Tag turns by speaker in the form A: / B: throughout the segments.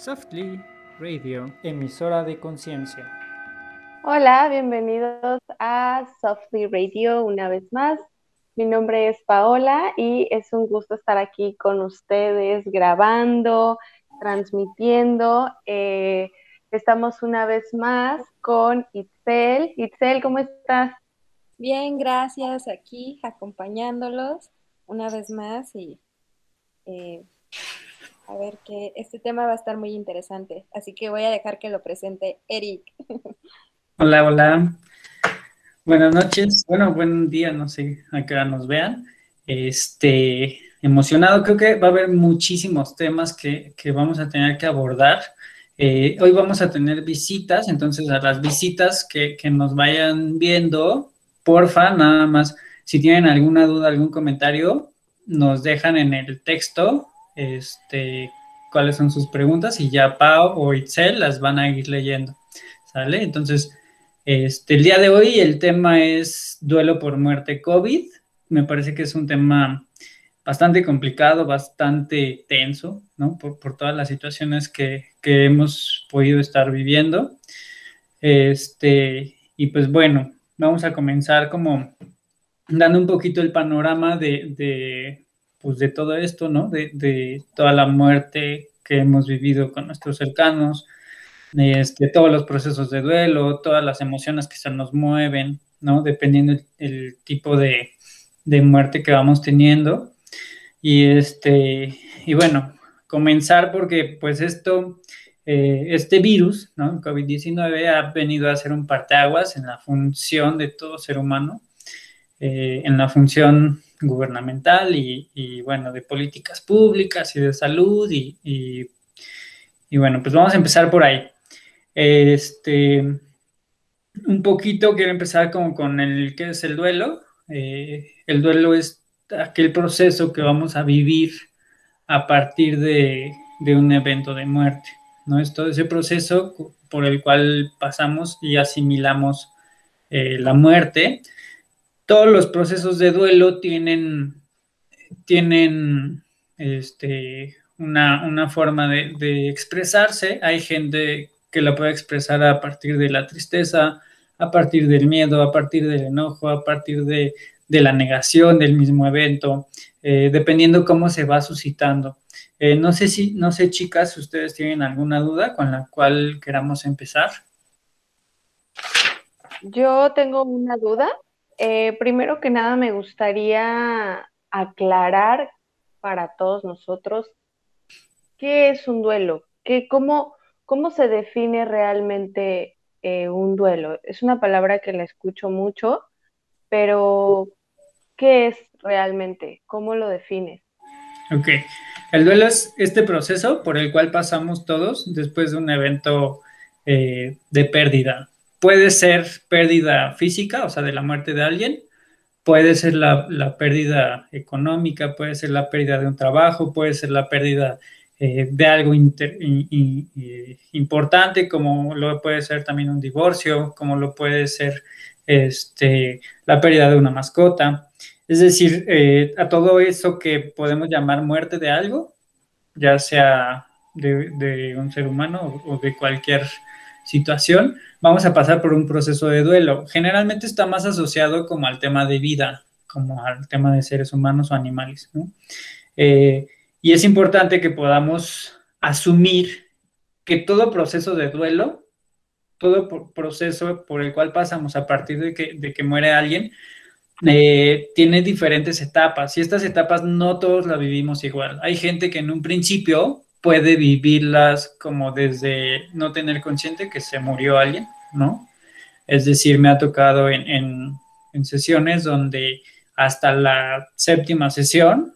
A: Softly Radio, emisora de conciencia.
B: Hola, bienvenidos a Softly Radio una vez más. Mi nombre es Paola y es un gusto estar aquí con ustedes grabando, transmitiendo. Eh, estamos una vez más con Itzel. Itzel, ¿cómo estás?
C: Bien, gracias. Aquí acompañándolos una vez más y eh, a ver que este tema va a estar muy interesante. Así que voy a dejar que lo presente Eric.
A: Hola, hola. Buenas noches. Bueno, buen día, no sé a qué hora nos vean. Este, emocionado, creo que va a haber muchísimos temas que, vamos a tener que abordar. Eh, hoy vamos a tener visitas, entonces a las visitas que, que nos vayan viendo, porfa, nada más, si tienen alguna duda, algún comentario, nos dejan en el texto este, cuáles son sus preguntas y ya Pau o Itzel las van a ir leyendo. ¿Sale? Entonces, este, el día de hoy el tema es duelo por muerte COVID. Me parece que es un tema bastante complicado, bastante tenso, ¿no? Por, todas las situaciones que, hemos podido estar viviendo. Este, y pues bueno, vamos a comenzar como dando un poquito el panorama de pues de todo esto, ¿no? De, toda la muerte que hemos vivido con nuestros cercanos, de este, todos los procesos de duelo, todas las emociones que se nos mueven, ¿no? Dependiendo el, tipo de, muerte que vamos teniendo. Y este, y bueno, comenzar porque pues esto, eh, este virus, ¿no? COVID-19 ha venido a ser un parteaguas en la función de todo ser humano, eh, en la función gubernamental y, bueno, de políticas públicas y de salud y, y, bueno, pues vamos a empezar por ahí. Este, un poquito quiero empezar como con el que es el duelo. Eh, el duelo es aquel proceso que vamos a vivir a partir de, un evento de muerte, ¿no? Es todo ese proceso por el cual pasamos y asimilamos eh, la muerte todos los procesos de duelo tienen, tienen este, una, forma de, expresarse. Hay gente que la puede expresar a partir de la tristeza, a partir del miedo, a partir del enojo, a partir de, la negación del mismo evento, eh, dependiendo cómo se va suscitando. Eh, no sé si, no sé, chicas, si ustedes tienen alguna duda con la cual queramos empezar.
B: Yo tengo una duda eh, primero que nada me gustaría aclarar para todos nosotros qué es un duelo, ¿Qué, cómo, cómo se define realmente eh, un duelo. Es una palabra que la escucho mucho, pero ¿qué es realmente? ¿Cómo lo defines?
A: Ok, el duelo es este proceso por el cual pasamos todos después de un evento eh, de pérdida, puede ser pérdida física, o sea, de la muerte de alguien, puede ser la, pérdida económica, puede ser la pérdida de un trabajo, puede ser la pérdida eh, de algo importante, como lo puede ser también un divorcio, como lo puede ser este, la pérdida de una mascota. Es decir, eh, a todo eso que podemos llamar muerte de algo, ya sea de, un ser humano o de cualquier situación, vamos a pasar por un proceso de duelo. Generalmente está más asociado como al tema de vida, como al tema de seres humanos o animales, eh, y es importante que podamos asumir que todo proceso de duelo, todo proceso por el cual pasamos a partir de que, de que muere alguien, eh, tiene diferentes etapas y estas etapas no todos las vivimos igual. Hay gente que en un principio puede vivirlas como desde no tener consciente que se murió alguien, ¿no? Es decir, me ha tocado en, sesiones donde hasta la séptima sesión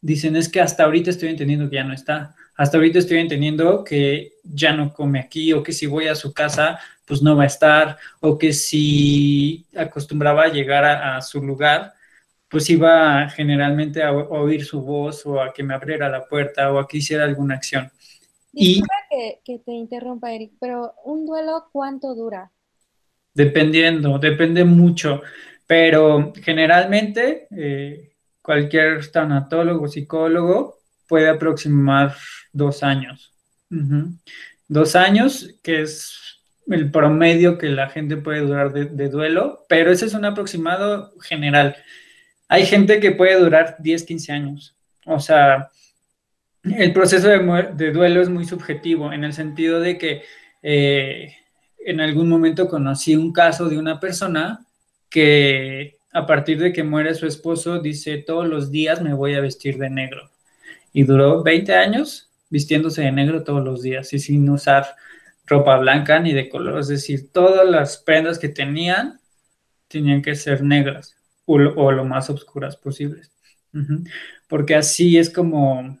A: dicen es que hasta ahorita estoy entendiendo que ya no está, hasta ahorita estoy entendiendo que ya no come aquí o que si voy a su casa pues no va a estar o que si acostumbraba a llegar a su lugar pues iba generalmente a, oír su voz o a que me abriera la puerta o a que hiciera alguna acción.
C: Disculpa y, que, te interrumpa, Eric, pero ¿un duelo cuánto dura?
A: Dependiendo, depende mucho, pero generalmente eh, cualquier tanatólogo, psicólogo puede aproximar dos años, Dos años, que es el promedio que la gente puede durar de, duelo, pero ese es un aproximado general. Hay gente que puede durar 10, 15 años. O sea, el proceso de, duelo es muy subjetivo en el sentido de que eh, en algún momento conocí un caso de una persona que a partir de que muere su esposo dice todos los días me voy a vestir de negro. Y duró 20 años vistiéndose de negro todos los días y sin usar ropa blanca ni de color. Es decir, todas las prendas que tenían tenían que ser negras o lo, más oscuras posibles. Porque así es como,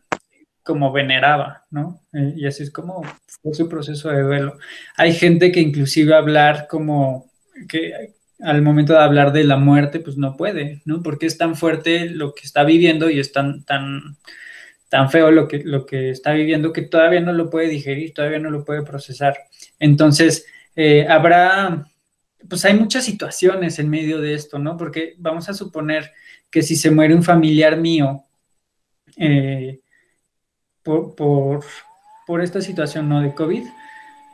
A: como veneraba, ¿no? Eh, y así es como fue su proceso de duelo. Hay gente que inclusive hablar como que al momento de hablar de la muerte, pues no puede, ¿no? Porque es tan fuerte lo que está viviendo y es tan, tan, tan feo lo que, lo que está viviendo que todavía no lo puede digerir, todavía no lo puede procesar. Entonces, eh, habrá, pues hay muchas situaciones en medio de esto, ¿no? Porque vamos a suponer que si se muere un familiar mío, eh, por, por, esta situación ¿no? de COVID,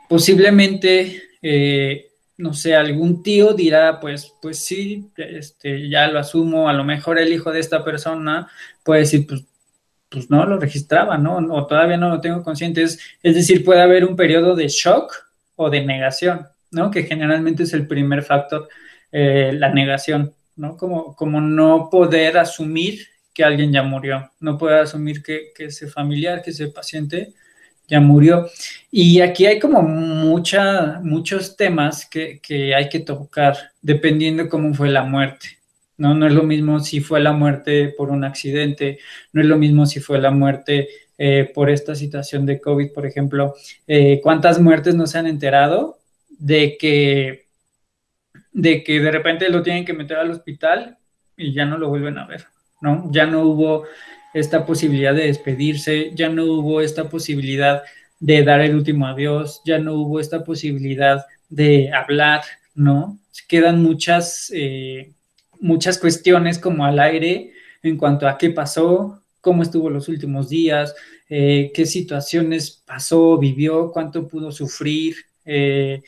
A: posiblemente, eh, no sé, algún tío dirá, pues, pues sí, este, ya lo asumo, a lo mejor el hijo de esta persona puede decir, pues, pues no lo registraba, ¿no? O todavía no lo tengo consciente. Es, decir, puede haber un periodo de shock o de negación, ¿no? Que generalmente es el primer factor, eh, la negación, ¿no? Como, como no poder asumir que alguien ya murió, no puede asumir que, ese familiar, que ese paciente ya murió. Y aquí hay como mucha, muchos temas que, hay que tocar dependiendo cómo fue la muerte. ¿no? no es lo mismo si fue la muerte por un accidente, no es lo mismo si fue la muerte eh, por esta situación de COVID, por ejemplo. Eh, ¿Cuántas muertes no se han enterado de que, de que de repente lo tienen que meter al hospital y ya no lo vuelven a ver? ¿no? Ya no hubo esta posibilidad de despedirse, ya no hubo esta posibilidad de dar el último adiós, ya no hubo esta posibilidad de hablar, ¿no? Quedan muchas, eh, muchas cuestiones como al aire en cuanto a qué pasó, cómo estuvo los últimos días, eh, qué situaciones pasó, vivió, cuánto pudo sufrir, eh,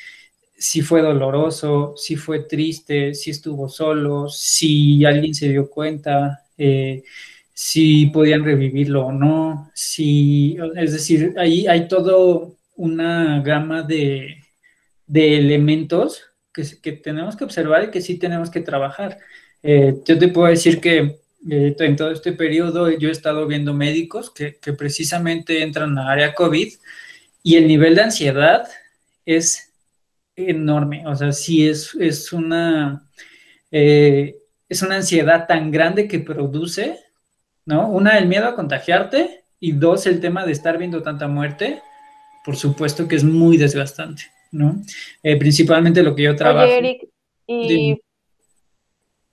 A: si fue doloroso, si fue triste, si estuvo solo, si alguien se dio cuenta, eh, si podían revivirlo o no, si, es decir, ahí hay todo una gama de, elementos que, tenemos que observar y que sí tenemos que trabajar. Eh, yo te puedo decir que eh, en todo este periodo yo he estado viendo médicos que, precisamente entran a área COVID y el nivel de ansiedad es enorme, o sea, sí es, es una es una ansiedad tan grande que produce, ¿no? Una, el miedo a contagiarte y dos, el tema de estar viendo tanta muerte, por supuesto que es muy desgastante, ¿no? Eh, principalmente lo que yo trabajo.
B: Oye, Eric, y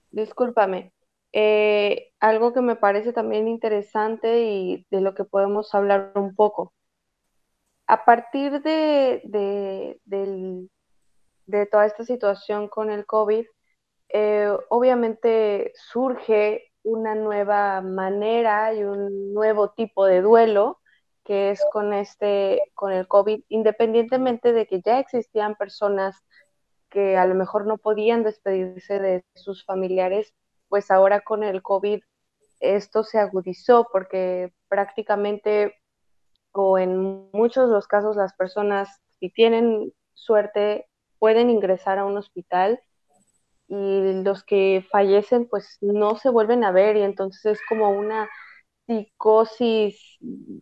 B: discúlpame, eh, algo que me parece también interesante y de lo que podemos hablar un poco. A partir de, de, de toda esta situación con el COVID, eh, obviamente surge una nueva manera y un nuevo tipo de duelo que es con este con el COVID, independientemente de que ya existían personas que a lo mejor no podían despedirse de sus familiares, pues ahora con el COVID esto se agudizó porque prácticamente o en muchos de los casos las personas si tienen suerte pueden ingresar a un hospital y los que fallecen pues no se vuelven a ver y entonces es como una psicosis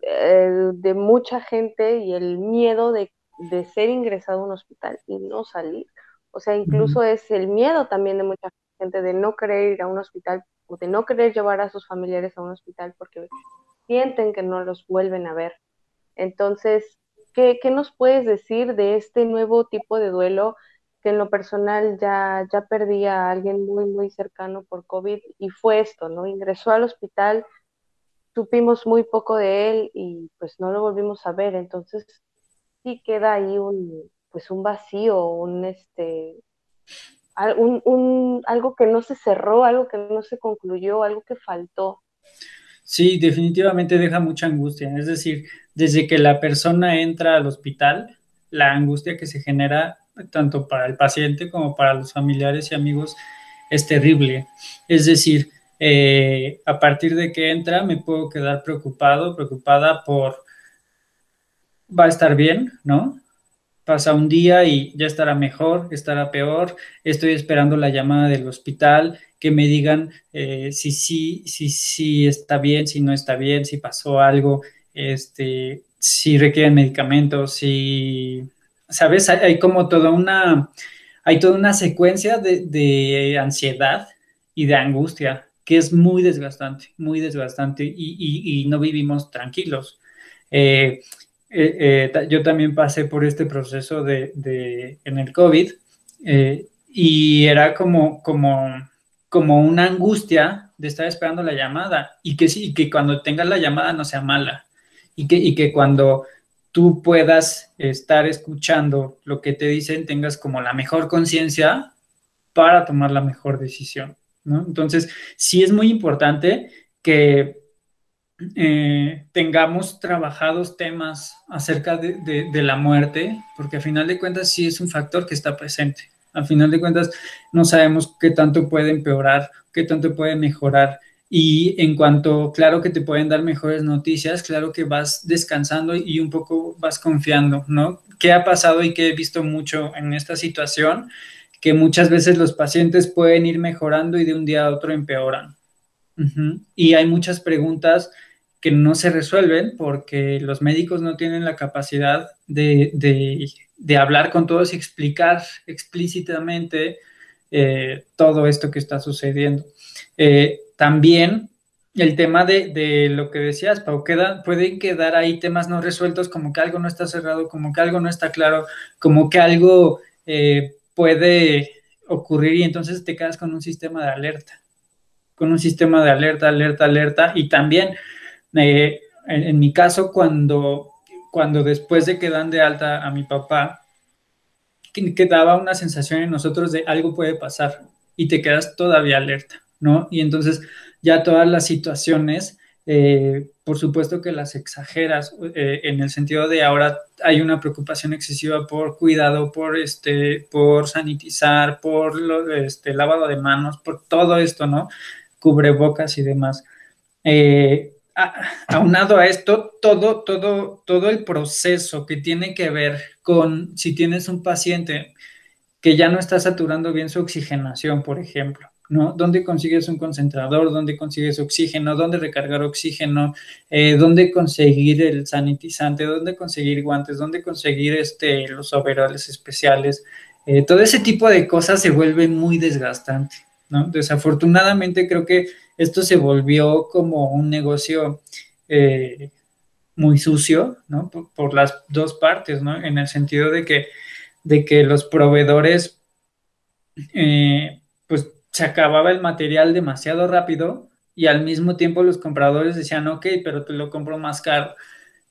B: eh, de mucha gente y el miedo de, ser ingresado a un hospital y no salir. O sea, incluso es el miedo también de mucha gente de no querer ir a un hospital o de no querer llevar a sus familiares a un hospital porque sienten que no los vuelven a ver. Entonces, ¿qué, nos puedes decir de este nuevo tipo de duelo? que en lo personal ya, ya perdí a alguien muy, muy cercano por COVID y fue esto, ¿no? Ingresó al hospital, supimos muy poco de él y pues no lo volvimos a ver, entonces sí queda ahí un, pues un vacío, un, este, un, un, algo que no se cerró, algo que no se concluyó, algo que faltó.
A: Sí, definitivamente deja mucha angustia. Es decir, desde que la persona entra al hospital, la angustia que se genera tanto para el paciente como para los familiares y amigos es terrible. Es decir, eh, a partir de que entra me puedo quedar preocupado, preocupada por, va a estar bien, ¿no? Pasa un día y ya estará mejor, estará peor, estoy esperando la llamada del hospital, que me digan eh, si sí, si, está bien, si no está bien, si pasó algo, este, si requieren medicamentos, si, ¿sabes? Hay, como toda una, hay toda una secuencia de ansiedad y de angustia que es muy desgastante, muy desgastante y, no vivimos tranquilos. Eh, eh, eh, yo también pasé por este proceso de, en el COVID y era como, como, como una angustia de estar esperando la llamada y que, sí, que cuando tengas la llamada no sea mala y que, y que cuando tú puedas estar escuchando lo que te dicen, tengas como la mejor conciencia para tomar la mejor decisión. Entonces, sí es muy importante que eh, tengamos trabajados temas acerca de, la muerte, porque a final de cuentas sí es un factor que está presente. Al final de cuentas no sabemos qué tanto puede empeorar, qué tanto puede mejorar. Y en cuanto, claro que te pueden dar mejores noticias, claro que vas descansando y un poco vas confiando, ¿no? ¿Qué ha pasado y qué he visto mucho en esta situación? que muchas veces los pacientes pueden ir mejorando y de un día a otro empeoran. Y hay muchas preguntas que no se resuelven porque los médicos no tienen la capacidad de, hablar con todos y explicar explícitamente eh, todo esto que está sucediendo. Eh, también el tema de, lo que decías, Pau, pueden quedar ahí temas no resueltos, como que algo no está cerrado, como que algo no está claro, como que algo eh, puede ocurrir y entonces te quedas con un sistema de alerta, con un sistema de alerta, alerta, alerta. Y también, eh, en, mi caso, cuando, cuando después de que dan de alta a mi papá, quedaba una sensación en nosotros de algo puede pasar y te quedas todavía alerta, ¿no? Y entonces ya todas las situaciones eh, por supuesto que las exageras eh, en el sentido de ahora hay una preocupación excesiva por cuidado, por este, por sanitizar, por lo, este, lavado de manos, por todo esto, ¿no? Cubrebocas y demás. Eh, aunado a esto, todo, todo, todo el proceso que tiene que ver con si tienes un paciente que ya no está saturando bien su oxigenación, por ejemplo, ¿no? ¿Dónde consigues un concentrador? ¿Dónde consigues oxígeno? ¿Dónde recargar oxígeno? Eh, ¿Dónde conseguir el sanitizante? ¿Dónde conseguir guantes? ¿Dónde conseguir este, los overoles especiales? Eh, todo ese tipo de cosas se vuelve muy desgastante, Desafortunadamente creo que esto se volvió como un negocio eh, muy sucio. Por, las dos partes. En el sentido de que, de que los proveedores, pues se acababa el material demasiado rápido y al mismo tiempo los compradores decían, ok, pero te lo compro más caro.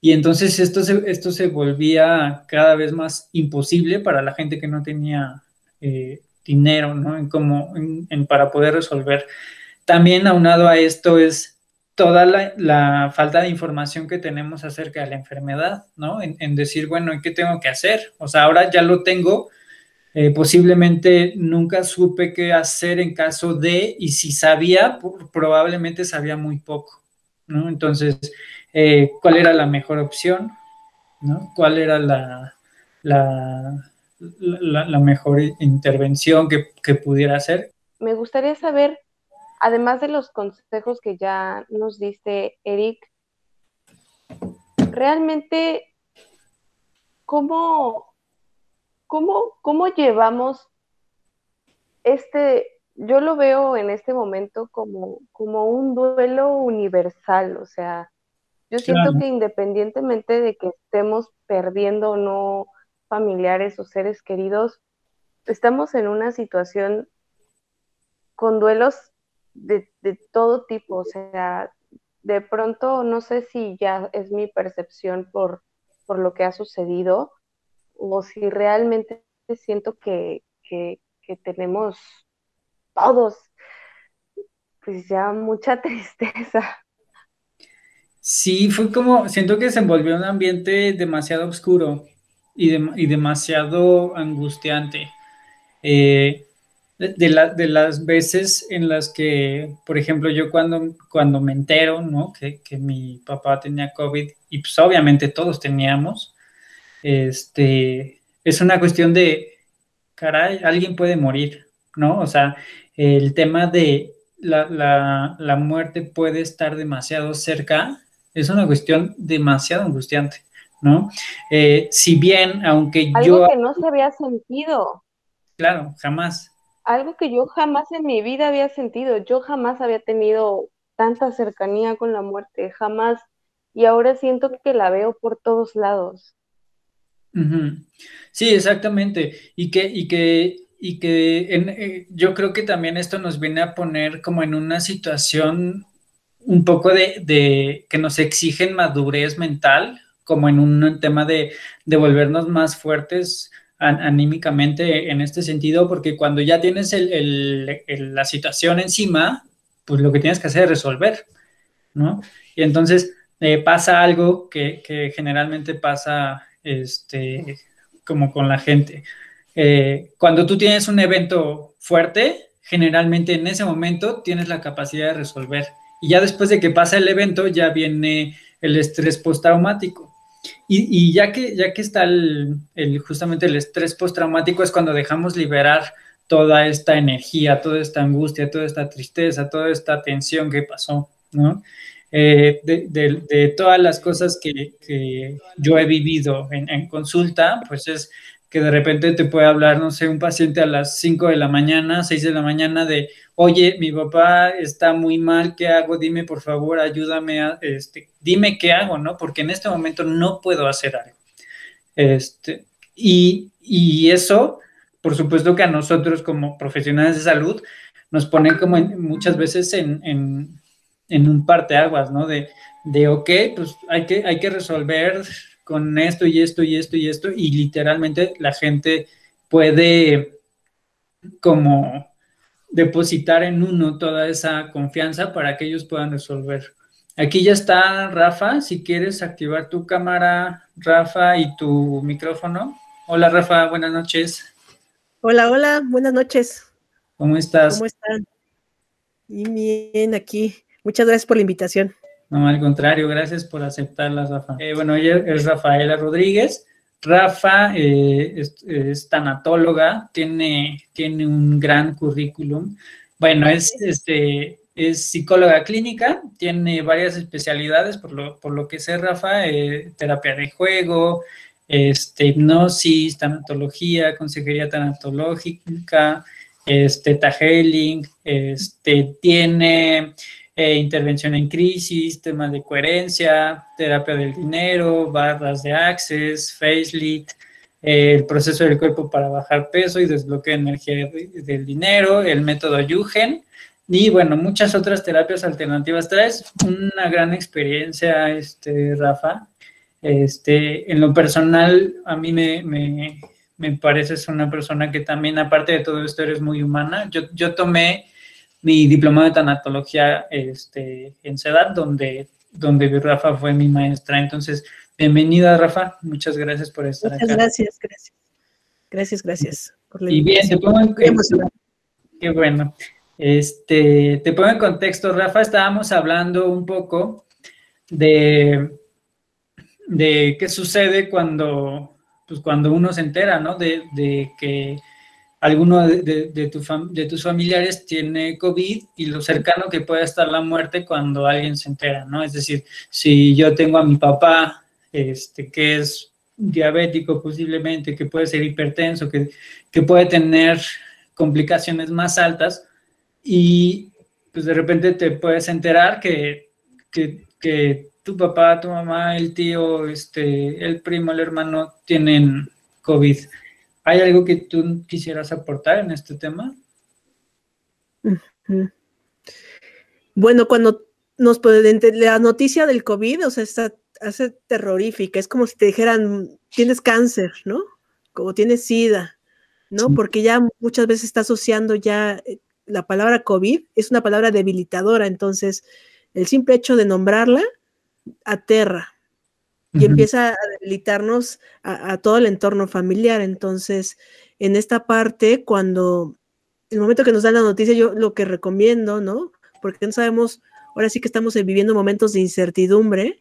A: Y entonces esto se, esto se volvía cada vez más imposible para la gente que no tenía eh, dinero, ¿no? En como, en, para poder resolver. También aunado a esto es toda la, falta de información que tenemos acerca de la enfermedad, ¿no? En, en decir, bueno, ¿qué tengo que hacer? O sea, ahora ya lo tengo, eh, posiblemente nunca supe qué hacer en caso de, y si sabía, probablemente sabía muy poco, ¿no? Entonces, eh, ¿cuál era la mejor opción? ¿no? ¿Cuál era la, la, la, mejor intervención que, que pudiera hacer?
B: Me gustaría saber, además de los consejos que ya nos diste, Eric, realmente, ¿cómo ¿Cómo, llevamos este, yo lo veo en este momento como, como un duelo universal, o sea, yo siento que independientemente de que estemos perdiendo o no familiares o seres queridos, estamos en una situación con duelos de, de, todo tipo, o sea, de pronto no sé si ya es mi percepción por, por lo que ha sucedido, o si realmente siento que, tenemos todos, pues ya mucha tristeza.
A: Sí, fue como, siento que se envolvió un ambiente demasiado oscuro y, demasiado angustiante. Eh, de, las veces en las que, por ejemplo, yo cuando, cuando me entero, ¿no? Que, mi papá tenía COVID y pues obviamente todos teníamos, este, es una cuestión de, caray, alguien puede morir, ¿no? O sea, el tema de la, la muerte puede estar demasiado cerca es una cuestión demasiado angustiante, ¿no? Eh, si bien, aunque
B: yo... Algo que no se había sentido.
A: Claro, jamás.
B: Algo que yo jamás en mi vida había sentido. Yo jamás había tenido tanta cercanía con la muerte, jamás. Y ahora siento que la veo por todos lados.
A: Sí, exactamente. Y que, y que, y que eh, yo creo que también esto nos viene a poner como en una situación un poco de, que nos exigen madurez mental, como en un tema de, de volvernos más fuertes anímicamente en este sentido, porque cuando ya tienes la situación encima, pues lo que tienes que hacer es resolver, ¿no? Y entonces eh, pasa algo que, generalmente pasa este, como con la gente. Eh, cuando tú tienes un evento fuerte, generalmente en ese momento tienes la capacidad de resolver y ya después de que pasa el evento, ya viene el estrés postraumático. Y, ya, que, ya que está el, justamente el estrés postraumático es cuando dejamos liberar toda esta energía, toda esta angustia, toda esta tristeza, toda esta tensión que pasó, ¿no? Eh, de, de, todas las cosas que, que yo he vivido en, en, consulta, pues es que de repente te puede hablar, no sé, un paciente a las 5 de la mañana, 6 de la mañana de, oye, mi papá está muy mal, ¿qué hago? Dime, por favor, ayúdame, a, este, dime qué hago, ¿no? Porque en este momento no puedo hacer algo. Este, y, y eso, por supuesto que a nosotros como profesionales de salud nos pone como muchas veces en, en, en un parteaguas, ¿no? De, de, ok, pues hay que, hay que resolver con esto y esto y esto y esto, y literalmente la gente puede como depositar en uno toda esa confianza para que ellos puedan resolver. Aquí ya está Rafa, si quieres activar tu cámara, Rafa, y tu micrófono. Hola Rafa, buenas noches.
D: Hola, hola, buenas noches.
A: ¿Cómo estás?
D: ¿Cómo están? Bien, aquí. Muchas gracias por la invitación.
A: No, al contrario, gracias por aceptarla, Rafa. Eh, bueno, ella es Rafaela Rodríguez. Rafa eh, es, tanatóloga, tiene, tiene un gran currículum. Bueno, es, este, es psicóloga clínica, tiene varias especialidades, por lo, por lo que sé, Rafa, eh, terapia de juego, este, hipnosis, tanatología, consejería tanatológica, este, taheling, este, tiene eh, intervención en crisis, temas de coherencia, terapia del dinero, barras de access, facelift, eh, el proceso del cuerpo para bajar peso y desbloqueo de energía del dinero, el método Yugen y bueno, muchas otras terapias alternativas. Traes una gran experiencia, este, Rafa. Este, en lo personal, a mí me, me, me pareces una persona que también, aparte de todo esto, eres muy humana. Yo, yo tomé mi diplomado de tanatología este, en CEDAT, donde, donde Rafa fue mi maestra. Entonces, bienvenida, Rafa. Muchas gracias por estar
D: Muchas gracias, gracias. Gracias, gracias.
A: y bien, te pongo en, Qué bueno. Este, te pongo en contexto, Rafa, estábamos hablando un poco de, de qué sucede cuando, pues cuando uno se entera, ¿no? De, de que alguno de, tu de, tus familiares tiene COVID y lo cercano que puede estar la muerte cuando alguien se entera, ¿no? Es decir, si yo tengo a mi papá, este, que es diabético posiblemente, que puede ser hipertenso, que, que puede tener complicaciones más altas y pues de repente te puedes enterar que, que, que tu papá, tu mamá, el tío, este, el primo, el hermano tienen COVID ¿Hay algo que tú quisieras aportar en este tema?
D: Bueno, cuando nos pueden, la noticia del COVID, o sea, está, hace terrorífica, es como si te dijeran, tienes cáncer, ¿no? Como tienes SIDA, ¿no? Porque ya muchas veces está asociando ya eh, la palabra COVID, es una palabra debilitadora, entonces el simple hecho de nombrarla aterra y empieza a debilitarnos a, todo el entorno familiar. Entonces, en esta parte, cuando el momento que nos dan la noticia, yo lo que recomiendo, ¿no? Porque no sabemos, ahora sí que estamos viviendo momentos de incertidumbre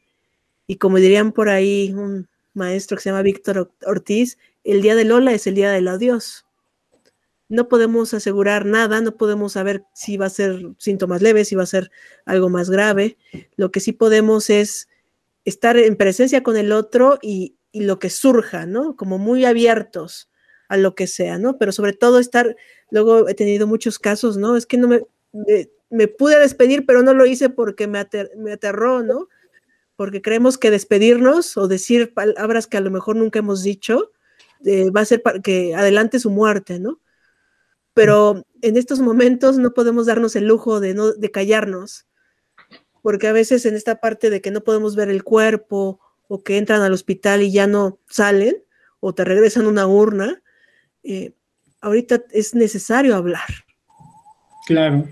D: y como dirían por ahí un maestro que se llama Víctor Ortiz, el día de Lola es el día del adiós. No podemos asegurar nada, no podemos saber si va a ser síntomas leves, si va a ser algo más grave. Lo que sí podemos es estar en presencia con el otro y, lo que surja, ¿no? Como muy abiertos a lo que sea, ¿no? Pero sobre todo estar, luego he tenido muchos casos, ¿no? Es que no me, me, pude despedir, pero no lo hice porque me, me aterró, ¿no? Porque creemos que despedirnos o decir palabras que a lo mejor nunca hemos dicho eh, va a ser para que adelante su muerte, ¿no? Pero en estos momentos no podemos darnos el lujo de, no, de callarnos, porque a veces en esta parte de que no podemos ver el cuerpo o que entran al hospital y ya no salen o te regresan una urna, eh, ahorita es necesario hablar.
A: Claro.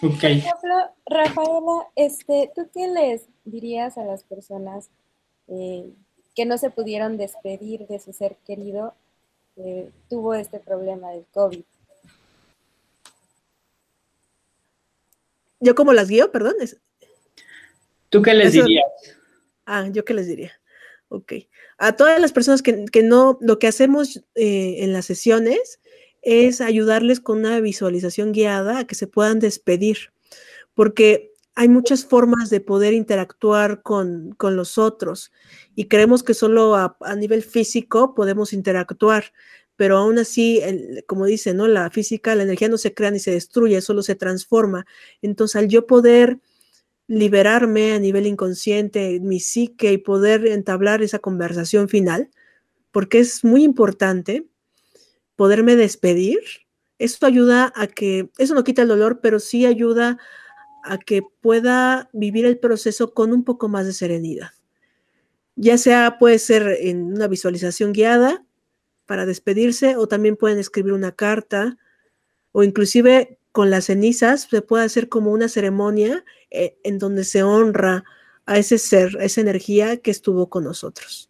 C: Por ejemplo, Rafaela, este, ¿tú qué les dirías a las personas eh, que no se pudieron despedir de su ser querido que tuvo este problema del COVID?
D: ¿Yo cómo las guío? Perdón.
A: ¿Tú qué les dirías?
D: Ah, yo qué les diría. Ok. A todas las personas que, no, lo que hacemos eh, en las sesiones es ayudarles con una visualización guiada a que se puedan despedir, porque hay muchas formas de poder interactuar con, los otros y creemos que solo a, nivel físico podemos interactuar, pero aún así, como dice, ¿no? La física, la energía no se crea ni se destruye, solo se transforma. Entonces, al yo poder liberarme a nivel inconsciente, mi psique y poder entablar esa conversación final, porque es muy importante poderme despedir. Esto ayuda a que, eso no quita el dolor, pero sí ayuda a que pueda vivir el proceso con un poco más de serenidad. Ya sea puede ser en una visualización guiada para despedirse o también pueden escribir una carta o inclusive con las cenizas se puede hacer como una ceremonia eh, en donde se honra a ese ser, esa energía que estuvo con nosotros.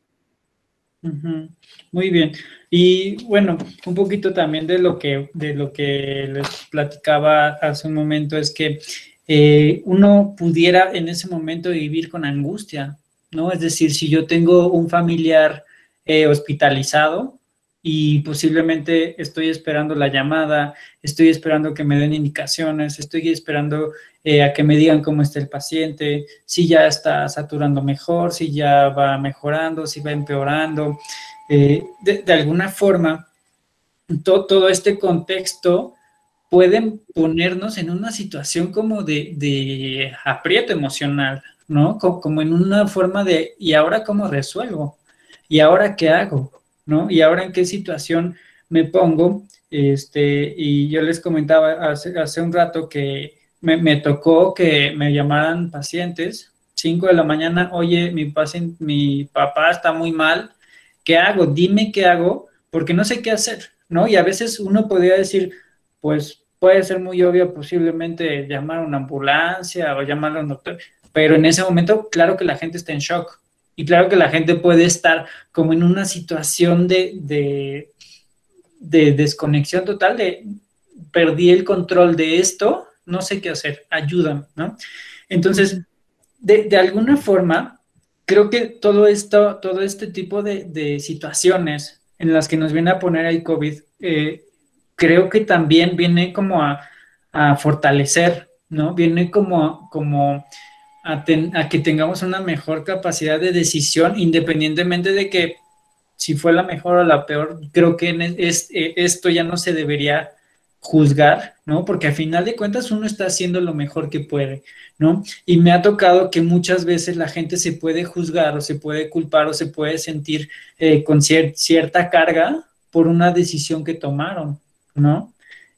A: Muy bien. Y bueno, un poquito también de lo que, de lo que les platicaba hace un momento es que eh, uno pudiera en ese momento vivir con angustia, ¿no? Es decir, si yo tengo un familiar eh, hospitalizado, y posiblemente estoy esperando la llamada, estoy esperando que me den indicaciones, estoy esperando eh, a que me digan cómo está el paciente, si ya está saturando mejor, si ya va mejorando, si va empeorando. Eh, de, alguna forma, todo este contexto puede ponernos en una situación como de, de aprieto emocional, ¿no? como en una forma de, ¿y ahora cómo resuelvo? ¿Y ahora qué hago? ¿No? Y ahora en qué situación me pongo, este, y yo les comentaba hace, un rato que me, tocó que me llamaran pacientes, 5 de la mañana, oye, mi, paciente, mi papá está muy mal, ¿qué hago? Dime qué hago, porque no sé qué hacer, ¿no? Y a veces uno podría decir, pues puede ser muy obvio posiblemente llamar a una ambulancia o llamar a un doctor, pero en ese momento, claro que la gente está en shock, y claro que la gente puede estar como en una situación de, de, desconexión total, de perdí el control de esto, no sé qué hacer, ayúdame, ¿no? Entonces, de, alguna forma, creo que todo esto, todo este tipo de, situaciones en las que nos viene a poner el COVID, eh, creo que también viene como a, a fortalecer, ¿no? Viene como, como a, que tengamos una mejor capacidad de decisión, independientemente de que si fue la mejor o la peor, creo que es, eh, esto ya no se debería juzgar, ¿no? Porque a final de cuentas uno está haciendo lo mejor que puede, ¿no? Y me ha tocado que muchas veces la gente se puede juzgar o se puede culpar o se puede sentir eh, con cierta carga por una decisión que tomaron, ¿no?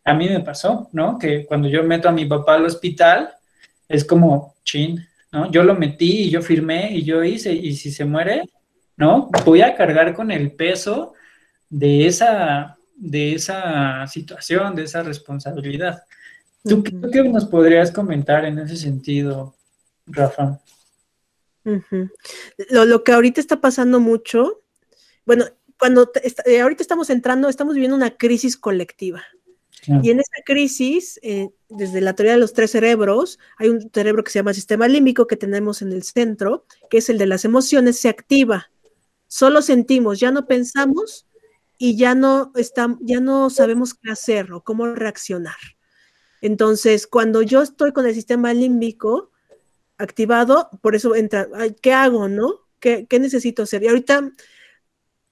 A: A mí me pasó, ¿no? Que cuando yo meto a mi papá al hospital, es como, chin, ¿no? Yo lo metí y yo firmé y yo hice, y si se muere, ¿no? Voy a cargar con el peso de esa, de esa situación, de esa responsabilidad. ¿Tú, qué nos podrías comentar en ese sentido, Rafa?
D: lo, que ahorita está pasando mucho, bueno, cuando eh, ahorita estamos entrando, estamos viviendo una crisis colectiva. Y en esa crisis, eh, desde la teoría de los tres cerebros, hay un cerebro que se llama sistema límbico que tenemos en el centro, que es el de las emociones, se activa. Solo sentimos, ya no pensamos y ya no, está, ya no sabemos qué hacer o cómo reaccionar. Entonces, cuando yo estoy con el sistema límbico activado, por eso entra, ¿qué hago, no? ¿Qué, necesito hacer? Y ahorita,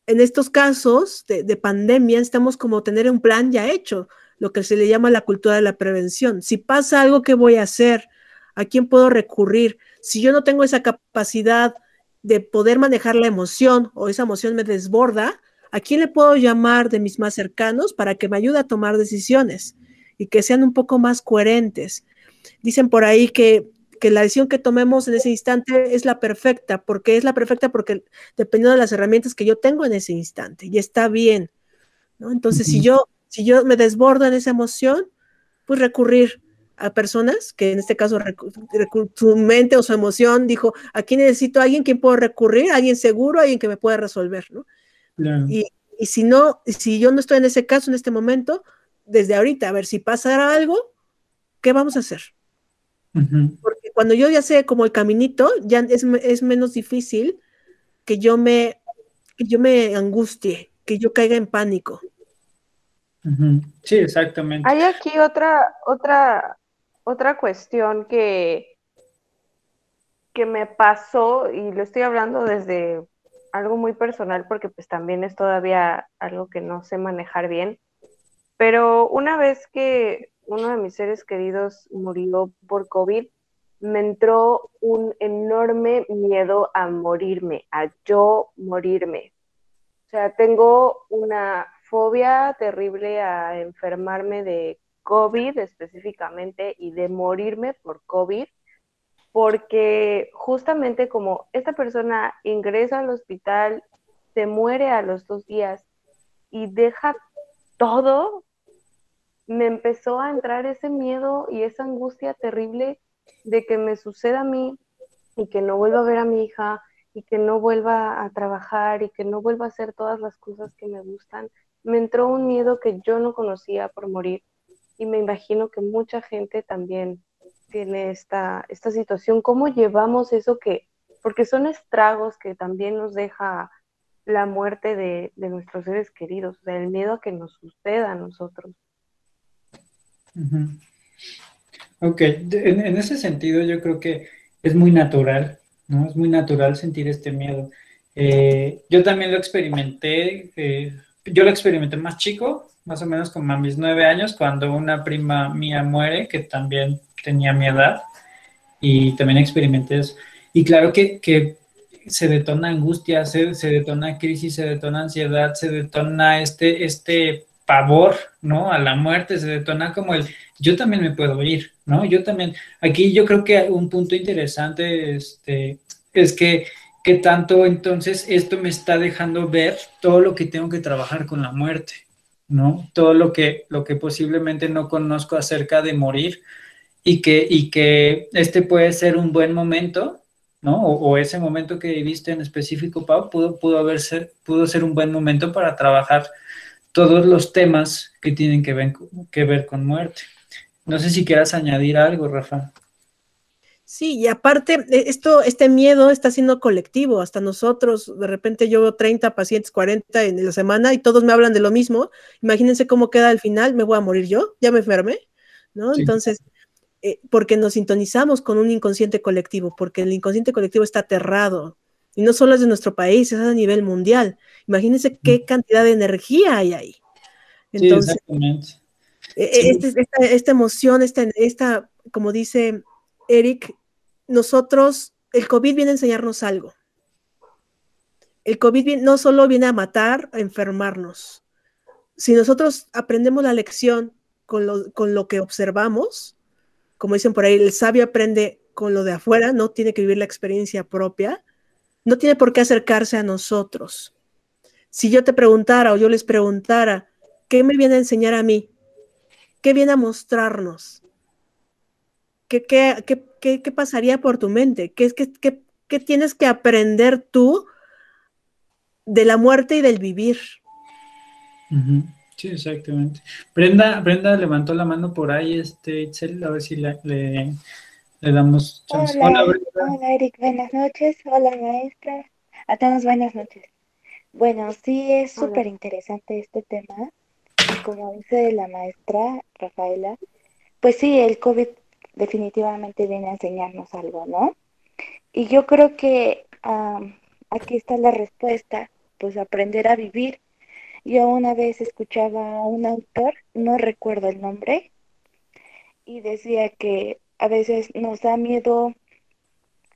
D: en estos casos de pandemia, estamos como tener un plan ya hecho lo que se le llama la cultura de la prevención. Si pasa algo, ¿qué voy a hacer? ¿A quién puedo recurrir? Si yo no tengo esa capacidad de poder manejar la emoción o esa emoción me desborda, ¿a quién le puedo llamar de mis más cercanos para que me ayude a tomar decisiones y que sean un poco más coherentes? Dicen por ahí que, que la decisión que tomemos en ese instante es la perfecta, porque es la perfecta porque dependiendo de las herramientas que yo tengo en ese instante y está bien. ¿no? Entonces, si yo si yo me desbordo en esa emoción, pues recurrir a personas que en este caso su mente o su emoción dijo, aquí necesito a alguien que puedo recurrir, alguien seguro, alguien que me pueda resolver, ¿no? Y, si no, si yo no estoy en ese caso en este momento, desde ahorita, a ver si pasara algo, ¿qué vamos a hacer? Porque cuando yo ya sé como el caminito, ya es, es menos difícil que yo me, que yo me angustie, que yo caiga en pánico.
A: Sí, exactamente.
B: Hay aquí otra, otra, otra cuestión que, que me pasó, y lo estoy hablando desde algo muy personal, porque pues también es todavía algo que no sé manejar bien. Pero una vez que uno de mis seres queridos murió por COVID, me entró un enorme miedo a morirme, a yo morirme. O sea, tengo una fobia terrible a enfermarme de COVID específicamente y de morirme por COVID, porque justamente como esta persona ingresa al hospital, se muere a los dos días y deja todo, me empezó a entrar ese miedo y esa angustia terrible de que me suceda a mí y que no vuelva a ver a mi hija y que no vuelva a trabajar y que no vuelva a hacer todas las cosas que me gustan me entró un miedo que yo no conocía por morir y me imagino que mucha gente también tiene esta, esta situación. ¿Cómo llevamos eso que, porque son estragos que también nos deja la muerte de, nuestros seres queridos, o el miedo a que nos suceda a nosotros?
A: Ok, en, ese sentido yo creo que es muy natural, ¿no? Es muy natural sentir este miedo. Eh, yo también lo experimenté, eh, yo lo experimenté más chico, más o menos como a mis nueve años, cuando una prima mía muere, que también tenía mi edad, y también experimenté eso. Y claro que, que se detona angustia, se, se, detona crisis, se detona ansiedad, se detona este, este pavor, ¿no? A la muerte, se detona como el, yo también me puedo ir, ¿no? Yo también, aquí yo creo que un punto interesante este, es que ¿Qué tanto entonces esto me está dejando ver todo lo que tengo que trabajar con la muerte, ¿no? Todo lo que, lo que posiblemente no conozco acerca de morir y que, y que este puede ser un buen momento, ¿no? O, ese momento que viviste en específico, Pau, pudo, pudo, haber ser, pudo ser un buen momento para trabajar todos los temas que tienen que ver, que ver con muerte. No sé si quieras añadir algo, Rafa.
D: Sí, y aparte, e, esto, este miedo está siendo colectivo, hasta nosotros, de repente yo veo 30 pacientes, 40 en la semana y todos me hablan de lo mismo. Imagínense cómo queda al final, me voy a morir yo, ya me enfermé, ¿no? Entonces, eh, porque nos sintonizamos con un inconsciente colectivo, porque el inconsciente colectivo está aterrado, y no solo es de nuestro país, es a nivel mundial. Imagínense qué cantidad de energía hay ahí. Entonces, e, e, este, esta, esta, emoción, esta, esta, como dice Eric, nosotros, el COVID viene a enseñarnos algo. El COVID no solo viene a matar, a enfermarnos. Si nosotros aprendemos la lección con lo, con lo que observamos, como dicen por ahí, el sabio aprende con lo de afuera, no tiene que vivir la experiencia propia, no tiene por qué acercarse a nosotros. Si yo te preguntara o yo les preguntara, ¿qué me viene a enseñar a mí? ¿Qué viene a mostrarnos? ¿Qué, qué, qué, qué, pasaría por tu mente? ¿Qué, qué, qué tienes que aprender tú de la muerte y del vivir.
A: Sí, exactamente. Brenda, Brenda levantó la mano por ahí, este, Itzel, a ver si le, le, damos
E: chance. Hola, hola, Eric, buenas noches. Hola, maestra. A todos, buenas noches. Bueno, sí, es súper interesante este tema. Como dice la maestra Rafaela, pues sí, el COVID definitivamente viene a enseñarnos algo, ¿no? Y yo creo que aquí está la respuesta, pues aprender a vivir yo una vez escuchaba a un autor, no recuerdo el nombre, y decía que a veces nos da miedo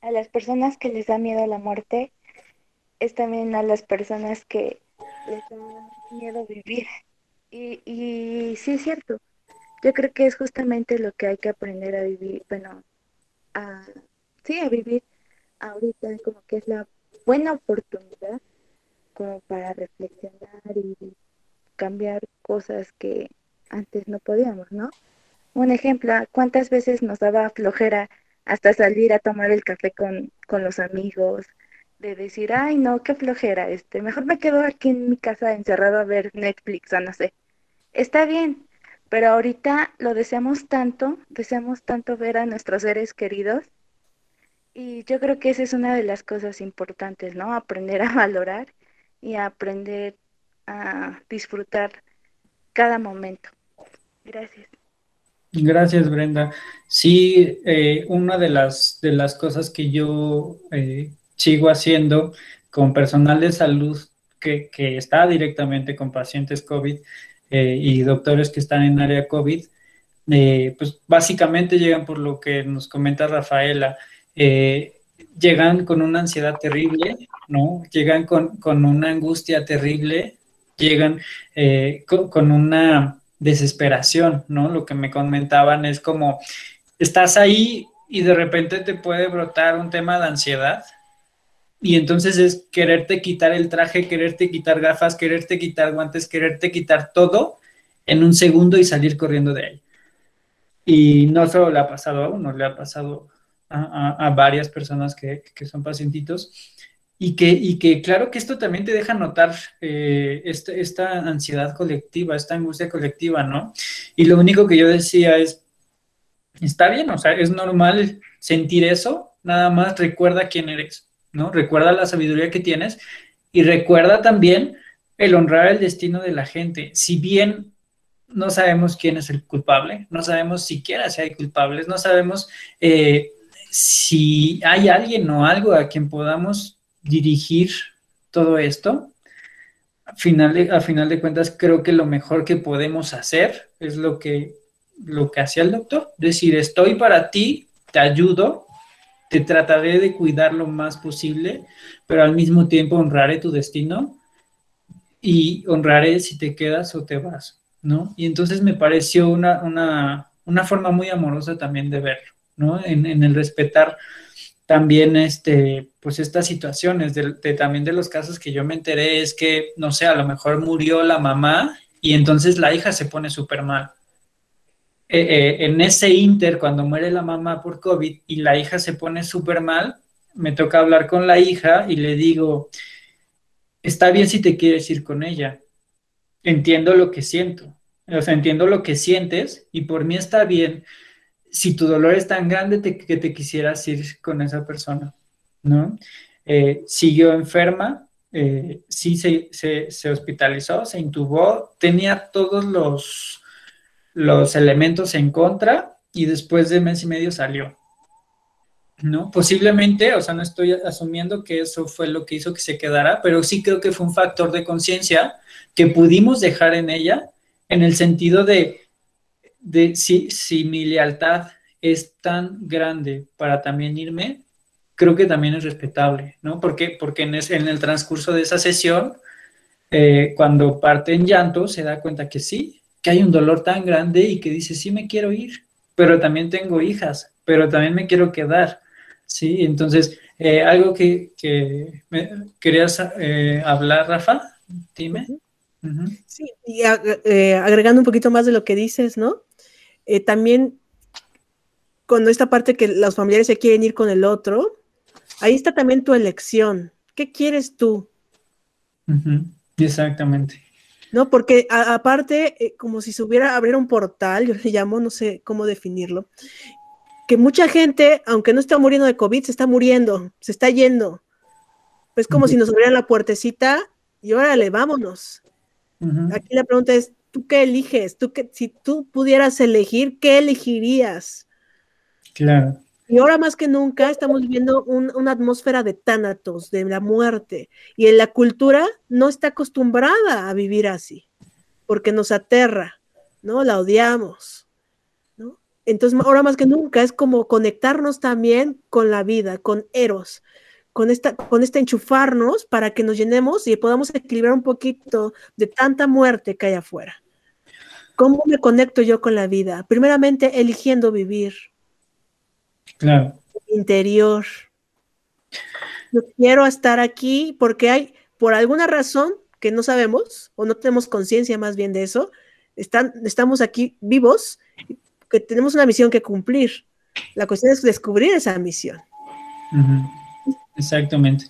E: a las personas que les da miedo la muerte, es también a las personas que les da miedo vivir. Y, y sí es cierto, yo creo que es justamente lo que hay que aprender a vivir, bueno, a, sí, a vivir ahorita, como que es la buena oportunidad como para reflexionar y cambiar cosas que antes no podíamos, ¿no? Un ejemplo, ¿cuántas veces nos daba flojera hasta salir a tomar el café con, con los amigos? De decir, ay, no, qué flojera, este, mejor me quedo aquí en mi casa encerrado a ver Netflix o no sé. Está bien, pero ahorita lo deseamos tanto, deseamos tanto ver a nuestros seres queridos y yo creo que esa es una de las cosas importantes, ¿no? Aprender a valorar y aprender a disfrutar cada momento. Gracias.
A: Gracias, Brenda. Sí, eh, una de las, de las cosas que yo eh, sigo haciendo con personal de salud que, está directamente con pacientes COVID eh, y doctores que están en área COVID, pues básicamente llegan por lo que nos comenta Rafaela llegan con una ansiedad terrible, ¿no? Llegan con, una angustia terrible, llegan eh, con, una desesperación, ¿no? Lo que me comentaban es como, estás ahí y de repente te puede brotar un tema de ansiedad. Y entonces es quererte quitar el traje, quererte quitar gafas, quererte quitar guantes, quererte quitar todo en un segundo y salir corriendo de ahí. Y no solo le ha pasado a uno, le ha pasado a, varias personas que, son pacientitos y que, y que claro que esto también te deja notar eh, esta, esta, ansiedad colectiva, esta angustia colectiva, ¿no? Y lo único que yo decía es, está bien, o sea, es normal sentir eso, nada más recuerda quién eres, ¿no? Recuerda la sabiduría que tienes y recuerda también el honrar el destino de la gente. Si bien no sabemos quién es el culpable, no sabemos siquiera si hay culpables, no sabemos eh, si hay alguien o algo a quien podamos dirigir todo esto, a final de, a final de cuentas creo que lo mejor que podemos hacer es lo que, lo que hacía el doctor, decir, estoy para ti, te ayudo, te trataré de cuidar lo más posible, pero al mismo tiempo honraré tu destino y honraré si te quedas o te vas, ¿no? Y entonces me pareció una, una, una forma muy amorosa también de verlo. En, el respetar también este, pues estas situaciones, de, también de los casos que yo me enteré es que, no sé, a lo mejor murió la mamá y entonces la hija se pone súper mal. Eh, eh, en ese inter, cuando muere la mamá por COVID y la hija se pone súper mal, me toca hablar con la hija y le digo, está bien si te quieres ir con ella, entiendo lo que siento, o sea, entiendo lo que sientes y por mí está bien. Si tu dolor es tan grande que te quisieras ir con esa persona, ¿no? Eh, siguió enferma, sí se, hospitalizó, se intubó, tenía todos los, los elementos en contra y después de mes y medio salió. ¿No? Posiblemente, o sea, no estoy asumiendo que eso fue lo que hizo que se quedara, pero sí creo que fue un factor de conciencia que pudimos dejar en ella en el sentido de de si, si mi lealtad es tan grande para también irme, creo que también es respetable, ¿no? Porque, porque en, el transcurso de esa sesión, eh, cuando parte en llanto, se da cuenta que sí, que hay un dolor tan grande y que dice, sí me quiero ir, pero también tengo hijas, pero también me quiero quedar, ¿sí? Entonces, eh, algo que, que querías eh, hablar, Rafa, dime.
D: Sí, y agregando un poquito más de lo que dices, ¿no? Eh, también cuando esta parte que los familiares se quieren ir con el otro, ahí está también tu elección. ¿Qué quieres tú?
A: Exactamente.
D: ¿No? Porque aparte, eh, como si se hubiera abrir un portal, yo le llamo, no sé cómo definirlo, que mucha gente, aunque no está muriendo de COVID, se está muriendo, se está yendo. Es como si nos abrieran la puertecita y órale, vámonos. Aquí la pregunta es, ¿tú qué eliges? ¿Tú qué, si tú pudieras elegir, ¿qué elegirías?
A: Claro.
D: Y ahora más que nunca estamos viviendo una atmósfera de tánatos, de la muerte, y en la cultura no está acostumbrada a vivir así, porque nos aterra, ¿no? La odiamos, ¿no? Entonces, ahora más que nunca es como conectarnos también con la vida, con Eros, con esta, con este enchufarnos para que nos llenemos y podamos equilibrar un poquito de tanta muerte que hay afuera. ¿Cómo me conecto yo con la vida? Primeramente, eligiendo vivir
A: Claro.
D: Interior. Yo quiero estar aquí porque hay, por alguna razón que no sabemos o no tenemos conciencia más bien de eso, están, estamos aquí vivos, que tenemos una misión que cumplir. La cuestión es descubrir esa misión.
A: Exactamente.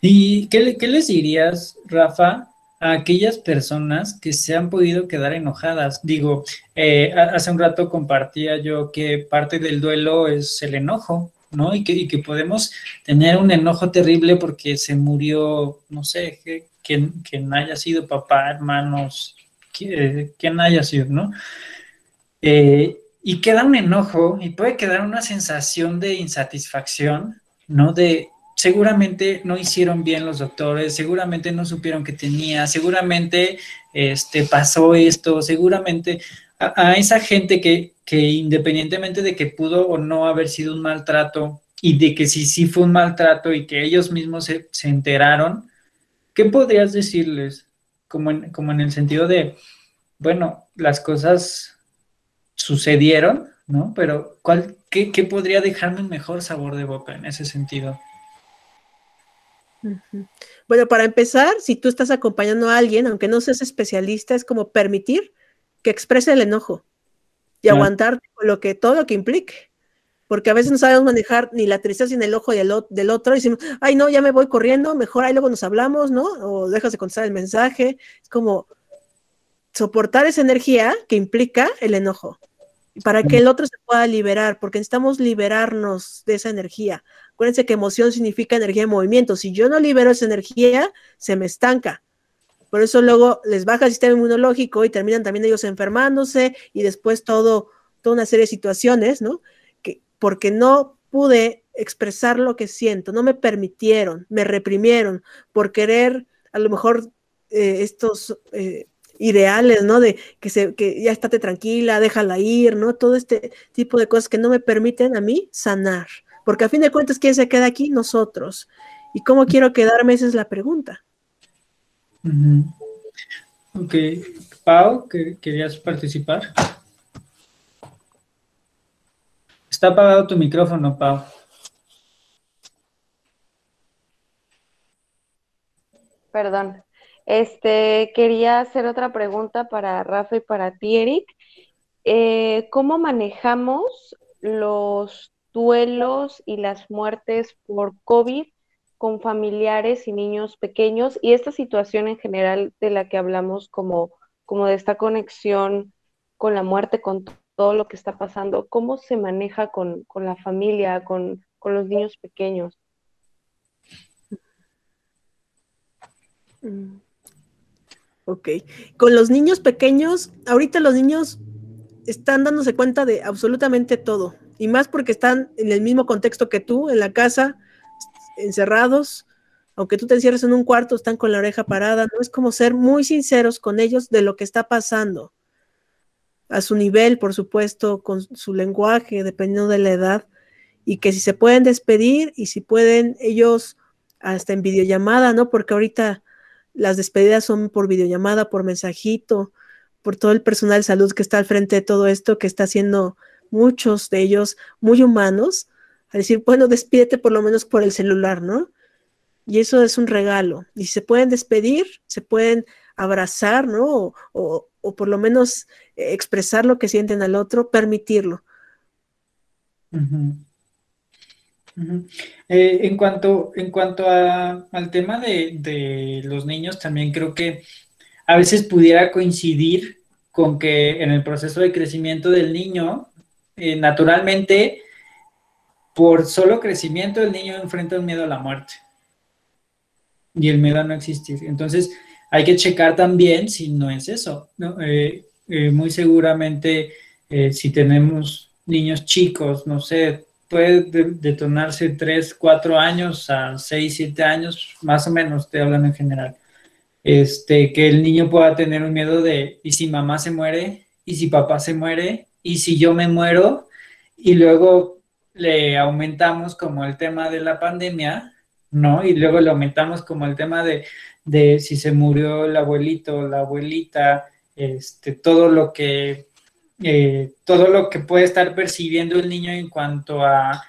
A: ¿Y qué, qué les dirías, Rafa, a aquellas personas que se han podido quedar enojadas. Digo, eh, hace un rato compartía yo que parte del duelo es el enojo, ¿no? Y que, que podemos tener un enojo terrible porque se murió, no sé, quien, quien haya sido papá, hermanos, quien, haya sido, ¿no? Eh, y queda un enojo y puede quedar una sensación de insatisfacción, ¿no? De, seguramente no hicieron bien los doctores, seguramente no supieron que tenía, seguramente este, pasó esto, seguramente a, esa gente que, que, independientemente de que pudo o no haber sido un maltrato y de que sí, sí fue un maltrato y que ellos mismos se, enteraron, ¿qué podrías decirles? Como en, como en el sentido de, bueno, las cosas sucedieron, ¿no? Pero ¿cuál, qué, qué podría dejarme un mejor sabor de boca en ese sentido?
D: Bueno, para empezar, si tú estás acompañando a alguien, aunque no seas especialista, es como permitir que exprese el enojo y aguantar lo que, todo lo que implique. Porque a veces no sabemos manejar ni la tristeza ni el ojo del, del otro y decimos, ay, no, ya me voy corriendo, mejor ahí luego nos hablamos, ¿no? O dejas de contestar el mensaje. Es como soportar esa energía que implica el enojo para que el otro se pueda liberar, porque necesitamos liberarnos de esa energía. Acuérdense que emoción significa energía en movimiento. Si yo no libero esa energía, se me estanca. Por eso luego les baja el sistema inmunológico y terminan también ellos enfermándose y después todo, toda una serie de situaciones, ¿no? Que, porque no pude expresar lo que siento, no me permitieron, me reprimieron por querer a lo mejor eh, estos eh, ideales, ¿no? De que, se, que ya estate tranquila, déjala ir, ¿no? Todo este tipo de cosas que no me permiten a mí sanar. Porque a fin de cuentas, ¿quién se queda aquí? Nosotros. ¿Y cómo quiero quedarme? Esa es la pregunta.
A: Ok. Pau, ¿querías participar? Está apagado tu micrófono, Pau.
B: Perdón. Este, quería hacer otra pregunta para Rafa y para ti, Eric. Eh, ¿Cómo manejamos los duelos y las muertes por COVID con familiares y niños pequeños y esta situación en general de la que hablamos como, como de esta conexión con la muerte, con todo lo que está pasando? ¿Cómo se maneja con, la familia, con, con los niños pequeños?
D: Mm. Ok. Con los niños pequeños, ahorita los niños están dándose cuenta de absolutamente todo. Y más porque están en el mismo contexto que tú, en la casa, encerrados. Aunque tú te encierres en un cuarto, están con la oreja parada. No es como ser muy sinceros con ellos de lo que está pasando. A su nivel, por supuesto, con su lenguaje, dependiendo de la edad. Y que si se pueden despedir y si pueden ellos hasta en videollamada, ¿no? Porque ahorita las despedidas son por videollamada, por mensajito, por todo el personal de salud que está al frente de todo esto, que está haciendo muchos de ellos muy humanos, a decir, bueno, despídete por lo menos por el celular, ¿no? Y eso es un regalo. Y se pueden despedir, se pueden abrazar, ¿no? O, por lo menos expresar lo que sienten al otro, permitirlo.
A: Eh, en cuanto, en cuanto al tema de, los niños, también creo que a veces pudiera coincidir con que en el proceso de crecimiento del niño, eh, naturalmente, por solo crecimiento, el niño enfrenta un miedo a la muerte y el miedo a no existir. Entonces, hay que checar también si no es eso. Eh, muy seguramente, si tenemos niños chicos, no sé, puede detonarse 3, 4 años a 6, 7 años, más o menos, te hablan en general. Este, que el niño pueda tener un miedo de, ¿y si mamá se muere? ¿Y si papá se muere? ¿Y si yo me muero? Y luego le aumentamos como el tema de la pandemia, ¿no? Y luego le aumentamos como el tema de, de si se murió el abuelito, la abuelita, este, todo lo que eh, todo lo que puede estar percibiendo el niño en cuanto a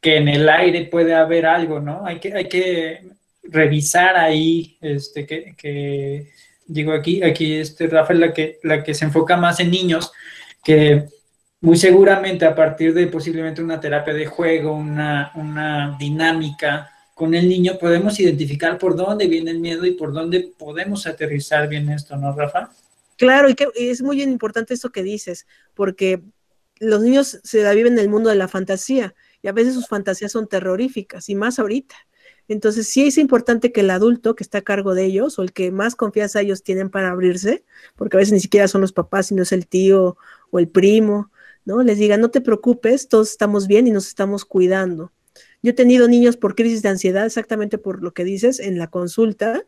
A: que en el aire puede haber algo, ¿no? Hay que, hay que revisar ahí, este, que, digo aquí, aquí este Rafael, la que, la que se enfoca más en niños, que muy seguramente a partir de posiblemente una terapia de juego, una, una dinámica con el niño, podemos identificar por dónde viene el miedo y por dónde podemos aterrizar bien esto, ¿no, Rafa?
D: Claro, y, que, es muy importante esto que dices, porque los niños se la viven en el mundo de la fantasía y a veces sus fantasías son terroríficas y más ahorita. Entonces sí es importante que el adulto que está a cargo de ellos o el que más confianza ellos tienen para abrirse, porque a veces ni siquiera son los papás, sino es el tío o el primo, ¿no? Les diga, no te preocupes, todos estamos bien y nos estamos cuidando. Yo he tenido niños por crisis de ansiedad, exactamente por lo que dices, en la consulta,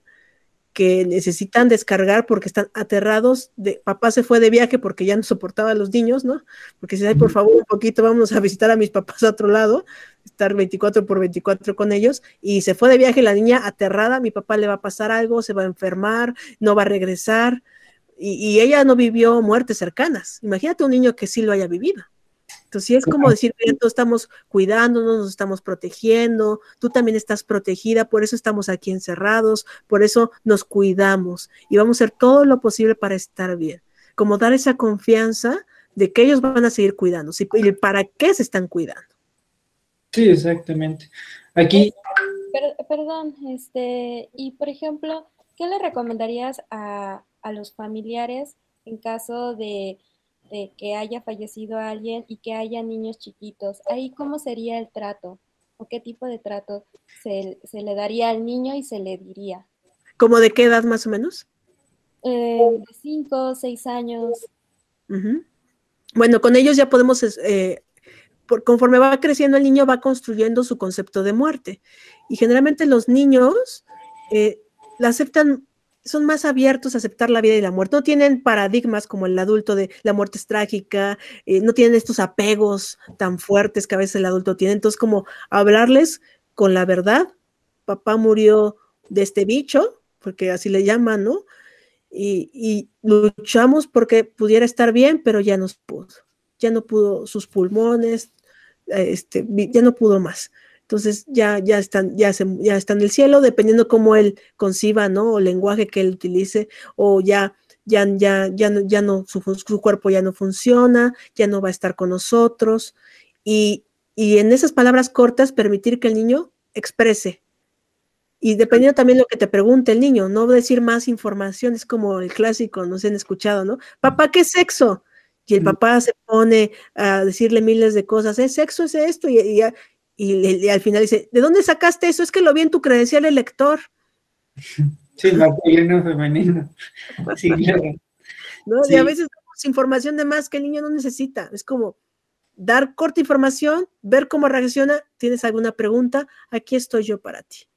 D: que necesitan descargar porque están aterrados de papá se fue de viaje porque ya no soportaba a los niños, ¿no? Porque si hay por favor un poquito vamos a visitar a mis papás a otro lado, estar 24 por 24 con ellos y se fue de viaje la niña aterrada, mi papá le va a pasar algo, se va a enfermar, no va a regresar y, y ella no vivió muertes cercanas. Imagínate un niño que sí lo haya vivido. Entonces, sí es como decir, todos estamos cuidándonos, nos estamos protegiendo, tú también estás protegida, por eso estamos aquí encerrados, por eso nos cuidamos y vamos a hacer todo lo posible para estar bien. Como dar esa confianza de que ellos van a seguir cuidándose y para qué se están cuidando.
A: Sí, exactamente. Aquí.
C: perdón, este, y por ejemplo, ¿qué le recomendarías a, a los familiares en caso de de que haya fallecido alguien y que haya niños chiquitos, ahí cómo sería el trato o qué tipo de trato se, le daría al niño y se le diría.
D: ¿Cómo de qué edad más o menos?
C: Eh, de cinco, seis años.
D: Bueno, con ellos ya podemos, eh, por, conforme va creciendo el niño, va construyendo su concepto de muerte. Y generalmente los niños eh, la aceptan son más abiertos a aceptar la vida y la muerte. No tienen paradigmas como el adulto de la muerte es trágica, eh, no tienen estos apegos tan fuertes que a veces el adulto tiene. Entonces, como hablarles con la verdad, papá murió de este bicho, porque así le llaman, ¿no? Y, luchamos porque pudiera estar bien, pero ya no pudo. Ya no pudo sus pulmones, este, ya no pudo más. Entonces ya, ya, están, ya, se, ya está en el cielo, dependiendo cómo él conciba, ¿no? O el lenguaje que él utilice, o ya, ya, ya, ya, no, ya no su, cuerpo ya no funciona, ya no va a estar con nosotros. Y, y en esas palabras cortas, permitir que el niño exprese. Y dependiendo también lo que te pregunte el niño, no decir más información, es como el clásico, no se han escuchado, ¿no? Papá, ¿qué es sexo? Y el papá se pone a decirle miles de cosas, es sexo, es esto, y, y, y, al final dice, ¿de dónde sacaste eso? Es que lo vi en tu credencial de lector.
A: Sí, masculino, femenino. Sí, claro.
D: ¿No? Y a veces damos información de más que el niño no necesita. Es como dar corta información, ver cómo reacciona. ¿Tienes alguna pregunta? Aquí estoy yo para ti.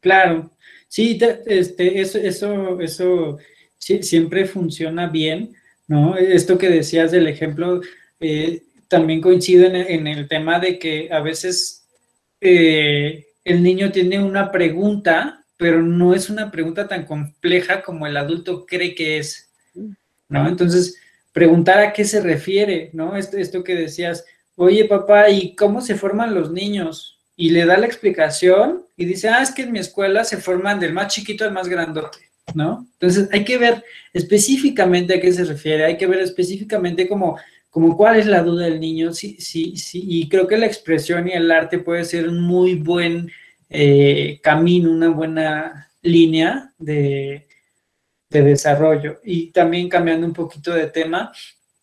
A: Claro, sí, este, eso, eso, eso siempre funciona bien, ¿no? Esto que decías del ejemplo, eh, también coincido en, el tema de que a veces eh, el niño tiene una pregunta, pero no es una pregunta tan compleja como el adulto cree que es, ¿no? Entonces, preguntar a qué se refiere, ¿no? Esto, esto que decías, oye papá, ¿y cómo se forman los niños? Y le da la explicación y dice, ah, es que en mi escuela se forman del más chiquito al más grandote, ¿no? Entonces hay que ver específicamente a qué se refiere, hay que ver específicamente como como cuál es la duda del niño, sí, sí, sí, y creo que la expresión y el arte puede ser un muy buen eh, camino, una buena línea de, de, desarrollo. Y también cambiando un poquito de tema,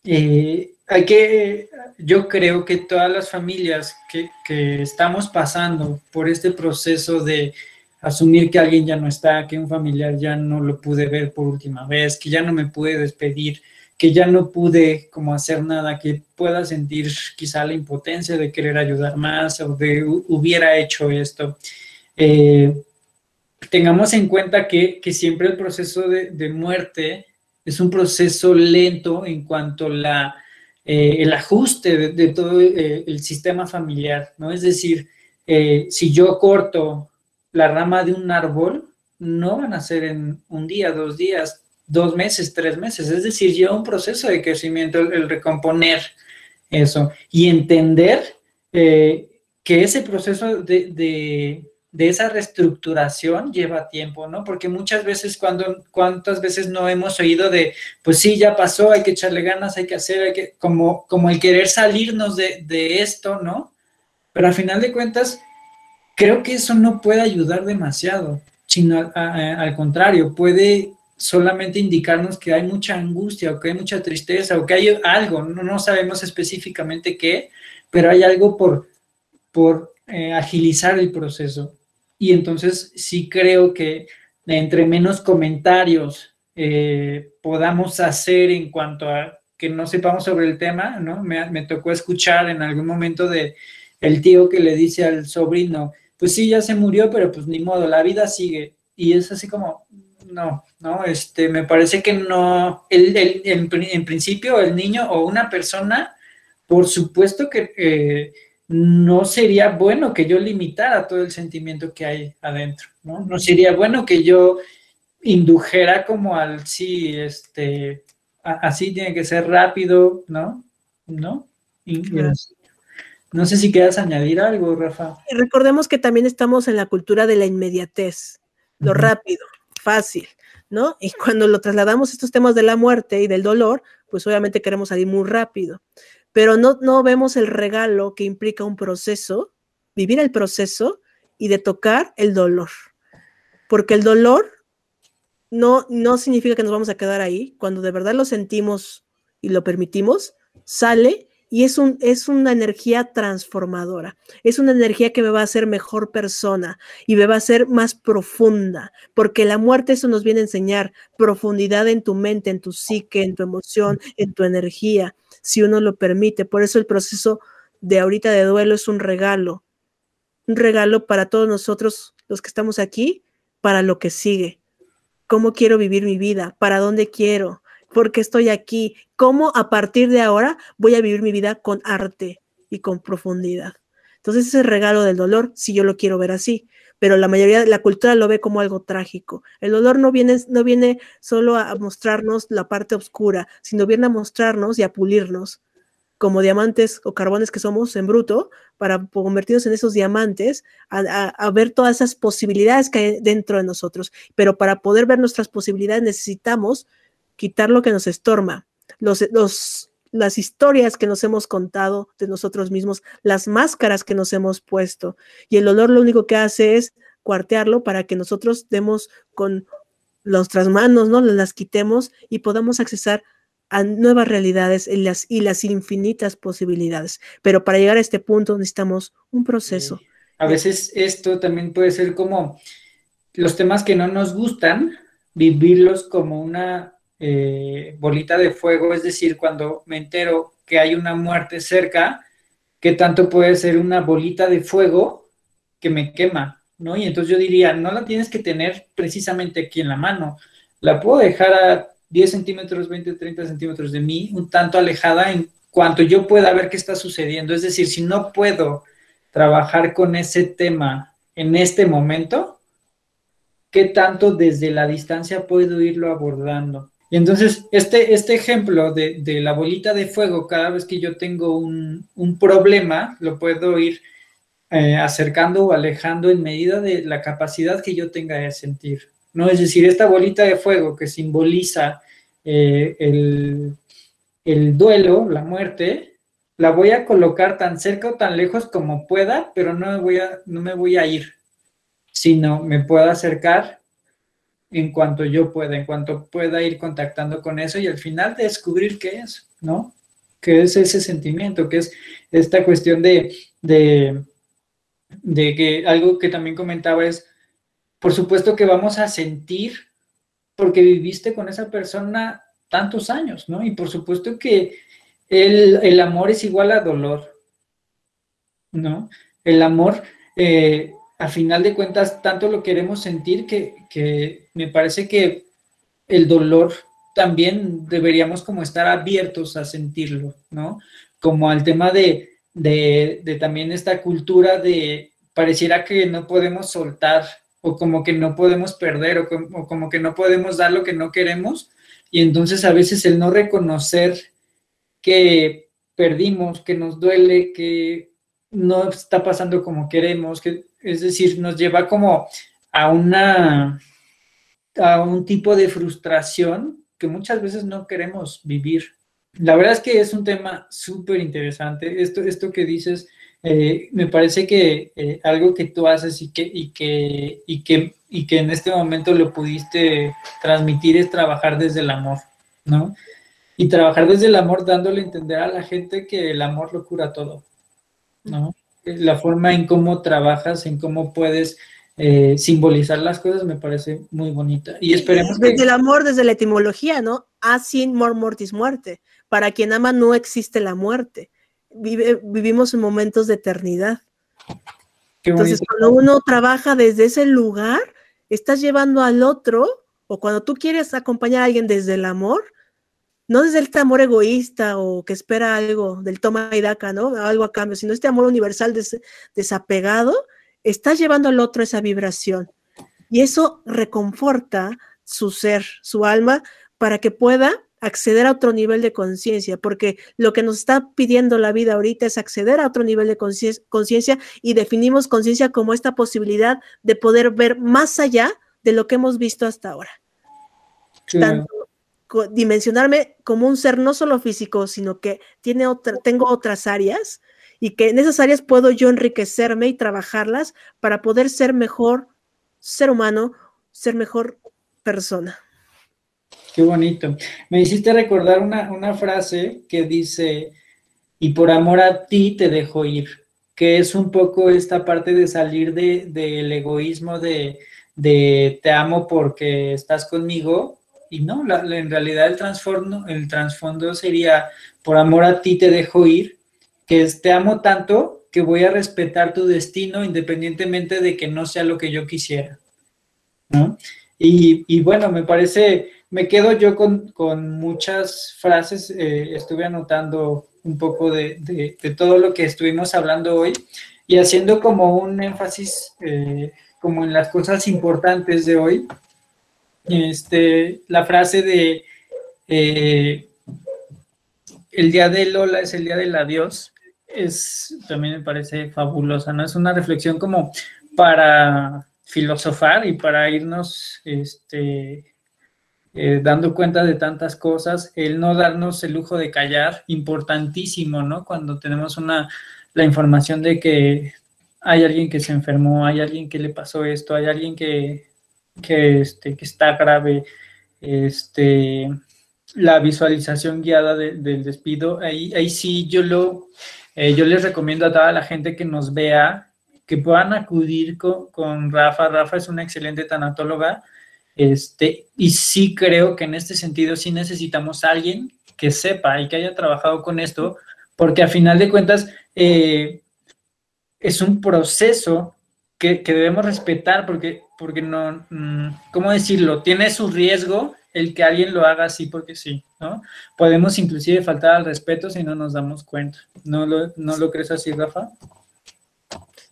A: eh, hay que, yo creo que todas las familias que, que estamos pasando por este proceso de asumir que alguien ya no está, que un familiar ya no lo pude ver por última vez, que ya no me pude despedir, que ya no pude como hacer nada, que pueda sentir quizá la impotencia de querer ayudar más o de hubiera hecho esto. Eh, tengamos en cuenta que, siempre el proceso de, muerte es un proceso lento en cuanto la, eh, el ajuste de, todo eh, el sistema familiar, ¿no? Es decir, si yo corto la rama de un árbol, no van a ser en un día, dos días, dos meses, tres meses. Es decir, lleva un proceso de crecimiento el, recomponer eso y entender eh, que ese proceso de, esa reestructuración lleva tiempo, ¿no? Porque muchas veces cuando, cuántas veces no hemos oído de, pues sí, ya pasó, hay que echarle ganas, hay que hacer, hay que, como, como el querer salirnos de, esto, ¿no? Pero al final de cuentas, creo que eso no puede ayudar demasiado, sino al contrario, puede solamente indicarnos que hay mucha angustia o que hay mucha tristeza o que hay algo, no, sabemos específicamente qué, pero hay algo por, por eh, agilizar el proceso. Y entonces sí creo que entre menos comentarios eh, podamos hacer en cuanto a que no sepamos sobre el tema, ¿no? Me, me, tocó escuchar en algún momento de el tío que le dice al sobrino, pues sí, ya se murió, pero pues ni modo, la vida sigue. Y es así como, no, no, este, me parece que no, el, en, principio el niño o una persona, por supuesto que eh, no sería bueno que yo limitara todo el sentimiento que hay adentro, ¿no? No sería bueno que yo indujera como al, sí, este, así tiene que ser rápido, ¿no? ¿No? No sé si quieras añadir algo, Rafa.
D: recordemos que también estamos en la cultura de la inmediatez, lo rápido, fácil. ¿No? Y cuando lo trasladamos a estos temas de la muerte y del dolor, pues obviamente queremos salir muy rápido, pero no, no vemos el regalo que implica un proceso, vivir el proceso y de tocar el dolor. Porque el dolor no, no significa que nos vamos a quedar ahí. Cuando de verdad lo sentimos y lo permitimos, sale y es, un, es una energía transformadora, es una energía que me va a hacer mejor persona y me va a hacer más profunda, porque la muerte eso nos viene a enseñar profundidad en tu mente, en tu psique, en tu emoción, en tu energía, si uno lo permite. Por eso el proceso de ahorita de duelo es un regalo, un regalo para todos nosotros los que estamos aquí, para lo que sigue. ¿Cómo quiero vivir mi vida? ¿Para dónde quiero? Porque estoy aquí, cómo a partir de ahora voy a vivir mi vida con arte y con profundidad. Entonces ese regalo del dolor, si yo lo quiero ver así, pero la mayoría de la cultura lo ve como algo trágico. El dolor no viene, no viene solo a mostrarnos la parte oscura, sino viene a mostrarnos y a pulirnos como diamantes o carbones que somos en bruto, para convertirnos en esos diamantes, a, a, ver todas esas posibilidades que hay dentro de nosotros. Pero para poder ver nuestras posibilidades necesitamos quitar lo que nos estorba, los, los, las historias que nos hemos contado de nosotros mismos, las máscaras que nos hemos puesto. Y el olor lo único que hace es cuartearlo para que nosotros demos con nuestras manos, ¿no? Las quitemos y podamos accesar a nuevas realidades y las, y las infinitas posibilidades. Pero para llegar a este punto necesitamos un proceso.
A: A veces esto también puede ser como los temas que no nos gustan, vivirlos como una eh, bolita de fuego, es decir, cuando me entero que hay una muerte cerca, que tanto puede ser una bolita de fuego que me quema, ¿no? Y entonces yo diría, no la tienes que tener precisamente aquí en la mano, la puedo dejar a 10 centímetros, 20, 30 centímetros de mí, un tanto alejada en cuanto yo pueda ver qué está sucediendo. Es decir, si no puedo trabajar con ese tema en este momento, ¿qué tanto desde la distancia puedo irlo abordando? Y entonces, este, este ejemplo de, la bolita de fuego, cada vez que yo tengo un, problema, lo puedo ir eh, acercando o alejando en medida de la capacidad que yo tenga de sentir. ¿no? Es decir, esta bolita de fuego que simboliza eh, el, el duelo, la muerte, la voy a colocar tan cerca o tan lejos como pueda, pero no me voy a, no me voy a ir, sino me puedo acercar en cuanto yo pueda, en cuanto pueda ir contactando con eso y al final descubrir qué es, ¿no? ¿Qué es ese sentimiento? ¿Qué es esta cuestión de, de, de que algo que también comentaba es, por supuesto que vamos a sentir porque viviste con esa persona tantos años, ¿no? Y por supuesto que el, amor es igual a dolor, ¿no? El amor, eh, a final de cuentas, tanto lo queremos sentir que, que me parece que el dolor también deberíamos como estar abiertos a sentirlo, ¿no? Como al tema de, de, también esta cultura de pareciera que no podemos soltar o como que no podemos perder o como, o como que no podemos dar lo que no queremos y entonces a veces el no reconocer que perdimos, que nos duele, que no está pasando como queremos, que es decir, nos lleva como a una a un tipo de frustración que muchas veces no queremos vivir. La verdad es que es un tema súper interesante. Esto, esto que dices, eh, me parece que eh, algo que tú haces y que, y, que, y, que, y que en este momento lo pudiste transmitir es trabajar desde el amor, ¿no? Y trabajar desde el amor dándole a entender a la gente que el amor lo cura todo, ¿no? La forma en cómo trabajas, en cómo puedes eh, simbolizar las cosas me parece muy bonita. Y esperemos
D: desde el amor, desde la etimología, ¿no? Asin mor mortis muerte. Para quien ama no existe la muerte. Vive, vivimos en momentos de eternidad. Entonces, cuando uno trabaja desde ese lugar, estás llevando al otro, o cuando tú quieres acompañar a alguien desde el amor, no desde este amor egoísta o que espera algo del toma y daca, ¿no? Algo a cambio, sino este amor universal desapegado, estás llevando al otro esa vibración. Y eso reconforta su ser, su alma, para que pueda acceder a otro nivel de conciencia, porque lo que nos está pidiendo la vida ahorita es acceder a otro nivel de conciencia y definimos conciencia como esta posibilidad de poder ver más allá de lo que hemos visto hasta ahora. Tanto dimensionarme como un ser no solo físico, sino que tiene otra, tengo otras áreas y que en esas áreas puedo yo enriquecerme y trabajarlas para poder ser mejor ser humano, ser mejor persona.
A: Qué bonito. Me hiciste recordar una, frase que dice, y por amor a ti te dejo ir, que es un poco esta parte de salir del de, egoísmo de, de, te amo porque estás conmigo, y no, en realidad el trasfondo, el sería, por amor a ti te dejo ir, que es, te amo tanto que voy a respetar tu destino independientemente de que no sea lo que yo quisiera. Y, bueno, me parece me quedo yo con, muchas frases, eh, estuve anotando un poco de, todo lo que estuvimos hablando hoy y haciendo como un énfasis eh, como en las cosas importantes de hoy. Este, la frase de eh, el día de Lola es el día del adiós, es, también me parece fabulosa, ¿no? Es una reflexión como para filosofar y para irnos este, eh, dando cuenta de tantas cosas, el no darnos el lujo de callar, importantísimo, ¿no? Cuando tenemos una, la información de que hay alguien que se enfermó, hay alguien que le pasó esto, hay alguien que, que, este, que está grave, este, la visualización guiada del despido, ahí, ahí sí yo lo, eh, yo les recomiendo a toda la gente que nos vea, que puedan acudir con, con Rafa. Rafa es una excelente tanatóloga este, y sí creo que en este sentido sí necesitamos alguien que sepa y que haya trabajado con esto, porque a final de cuentas eh, es un proceso que, debemos respetar, porque, porque no, mm, ¿cómo decirlo? Tiene su riesgo el que alguien lo haga así porque sí, ¿no? Podemos inclusive faltar al respeto si no nos damos cuenta. ¿No lo, no lo crees así, Rafa?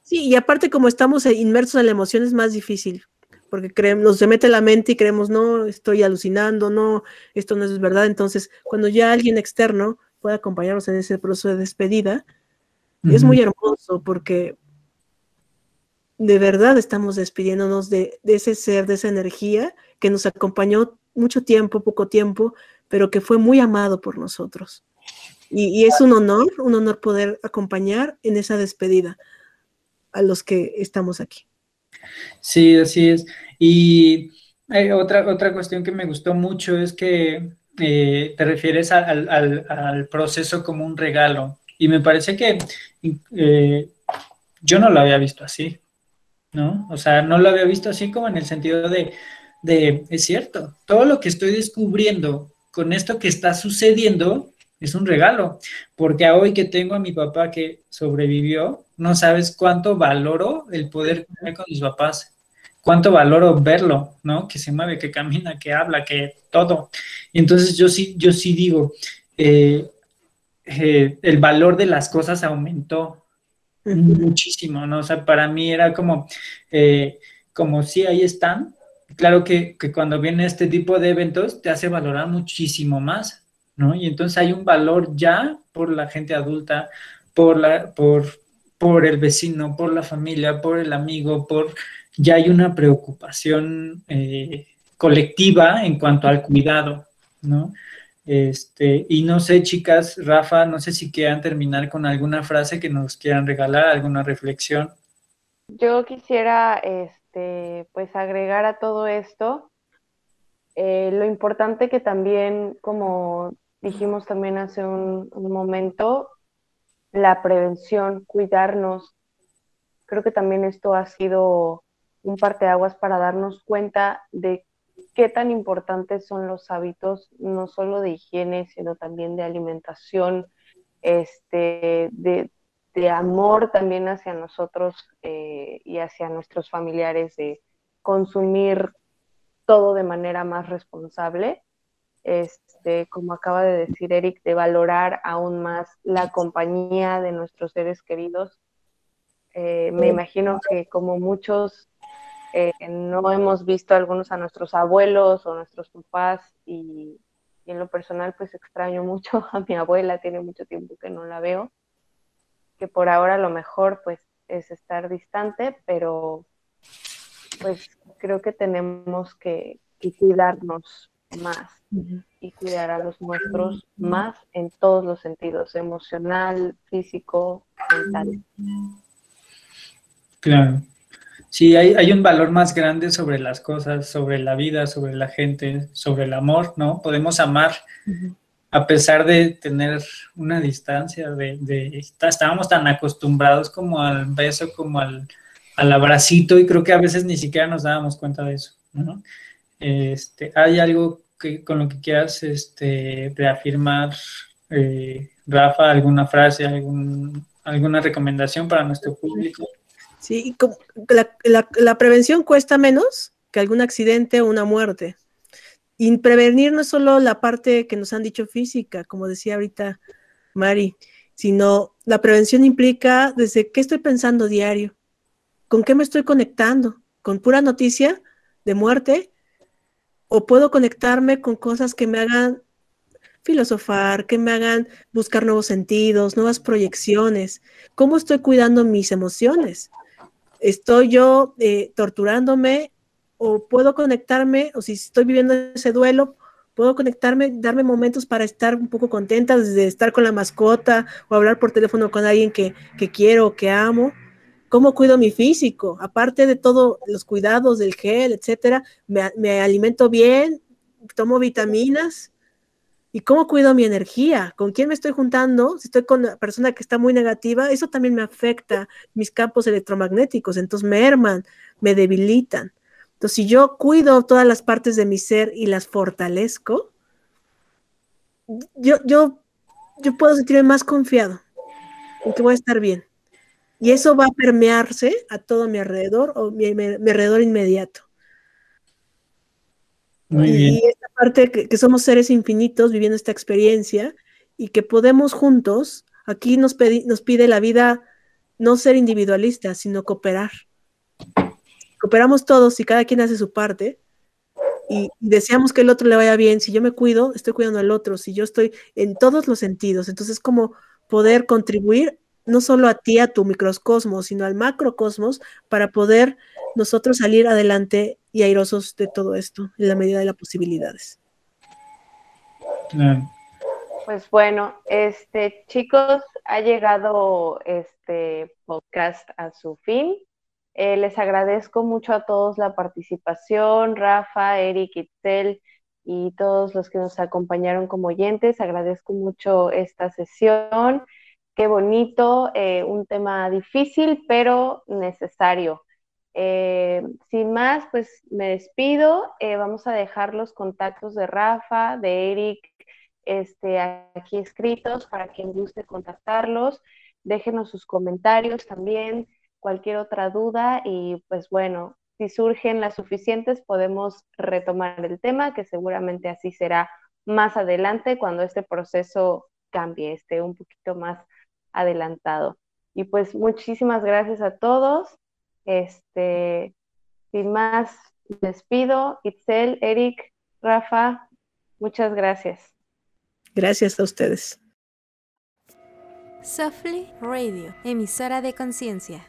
D: Sí, y aparte como estamos inmersos en la emoción es más difícil, porque creemos, nos se mete la mente y creemos, no, estoy alucinando, no, esto no es verdad. Entonces, cuando ya alguien externo puede acompañarnos en ese proceso de despedida, es muy hermoso porque de verdad estamos despidiéndonos de, ese ser, de esa energía que nos acompañó mucho tiempo, poco tiempo, pero que fue muy amado por nosotros. Y, es un honor, un honor poder acompañar en esa despedida a los que estamos aquí.
A: Sí, así es. Y eh, otra, otra cuestión que me gustó mucho es que eh, te refieres al, proceso como un regalo. Y me parece que eh, yo no lo había visto así, ¿no? O sea, no lo había visto así como en el sentido de, de, es cierto, todo lo que estoy descubriendo con esto que está sucediendo es un regalo, porque hoy que tengo a mi papá que sobrevivió, no sabes cuánto valoro el poder comer con mis papás, cuánto valoro verlo, ¿no? Que se mueve, que camina, que habla, que todo. Entonces yo sí, yo sí digo, eh, eh, el valor de las cosas aumentó muchísimo, ¿no? O sea, para mí era como, eh, como si ahí están. Claro que, que cuando viene este tipo de eventos te hace valorar muchísimo más, ¿no? Y entonces hay un valor ya por la gente adulta, por, la, por, por el vecino, por la familia, por el amigo, por ya hay una preocupación eh, colectiva en cuanto al cuidado, ¿no? Este, y no sé, chicas, Rafa, no sé si quieran terminar con alguna frase que nos quieran regalar, alguna reflexión.
B: Yo quisiera, este, pues agregar a todo esto eh, lo importante que también, como dijimos también hace un, momento, la prevención, cuidarnos. Creo que también esto ha sido un parteaguas para darnos cuenta de qué tan importantes son los hábitos, no solo de higiene, sino también de alimentación, este, de, amor también hacia nosotros eh, y hacia nuestros familiares, de consumir todo de manera más responsable este, como acaba de decir Eric, de valorar aún más la compañía de nuestros seres queridos. Eh, me imagino que como muchos eh, no hemos visto algunos a nuestros abuelos o nuestros papás y, y, en lo personal pues extraño mucho a mi abuela, tiene mucho tiempo que no la veo, que por ahora lo mejor pues es estar distante, pero pues creo que tenemos que, que cuidarnos más y cuidar a los nuestros más en todos los sentidos, emocional, físico, mental.
A: Claro. Sí, hay, hay, un valor más grande sobre las cosas, sobre la vida, sobre la gente, sobre el amor, ¿no? Podemos amar a pesar de tener una distancia, de, de, estábamos tan acostumbrados como al beso, como al, al abracito, y creo que a veces ni siquiera nos dábamos cuenta de eso, ¿no? Este, hay algo que, con lo que quieras este, reafirmar, eh, Rafa, alguna frase, algún, alguna recomendación para nuestro público.
D: Sí, la, la, prevención cuesta menos que algún accidente o una muerte. Y prevenir no es solo la parte que nos han dicho física, como decía ahorita Mari, sino la prevención implica desde qué estoy pensando diario, con qué me estoy conectando, con pura noticia de muerte o puedo conectarme con cosas que me hagan filosofar, que me hagan buscar nuevos sentidos, nuevas proyecciones. ¿Cómo estoy cuidando mis emociones? ¿Estoy yo eh, torturándome o puedo conectarme, o si estoy viviendo ese duelo, puedo conectarme, darme momentos para estar un poco contenta, desde estar con la mascota o hablar por teléfono con alguien que, que quiero o que amo? cómo cuido mi físico, aparte de todos los cuidados del gel, etcétera, me, alimento bien, tomo vitaminas, ¿Y cómo cuido mi energía? ¿Con quién me estoy juntando? Si estoy con una persona que está muy negativa, eso también me afecta mis campos electromagnéticos, entonces me herman, me debilitan. Entonces, si yo cuido todas las partes de mi ser y las fortalezco, yo, yo, yo puedo sentirme más confiado en que voy a estar bien. Y eso va a permearse a todo mi alrededor o mi, alrededor inmediato.
A: Muy bien.
D: Y parte que, somos seres infinitos viviendo esta experiencia y que podemos juntos, aquí nos, nos pide la vida no ser individualistas, sino cooperar. Cooperamos todos y cada quien hace su parte y deseamos que el otro le vaya bien. Si yo me cuido, estoy cuidando al otro. Si yo estoy en todos los sentidos, entonces como poder contribuir no solo a ti, a tu microcosmos, sino al macrocosmos, para poder nosotros salir adelante y airosos de todo esto, en la medida de las posibilidades.
B: Pues bueno, este chicos, ha llegado este podcast a su fin. Eh, les agradezco mucho a todos la participación, Rafa, Eric, Itzel y todos los que nos acompañaron como oyentes. Agradezco mucho esta sesión. Qué bonito, eh, un tema difícil, pero necesario. Eh, sin más, pues me despido. vamos a dejar los contactos de Rafa, de Eric, este, aquí escritos para quien guste contactarlos. Déjenos sus comentarios también cualquier otra duda y pues bueno, si surgen las suficientes podemos retomar el tema, que seguramente así será más adelante cuando este proceso cambie, esté un poquito más adelantado. Y pues muchísimas gracias a todos. Este, sin más, despido. Itzel, Eric, Rafa, muchas gracias.
D: Gracias a ustedes.
F: Softly Radio, emisora de conciencia.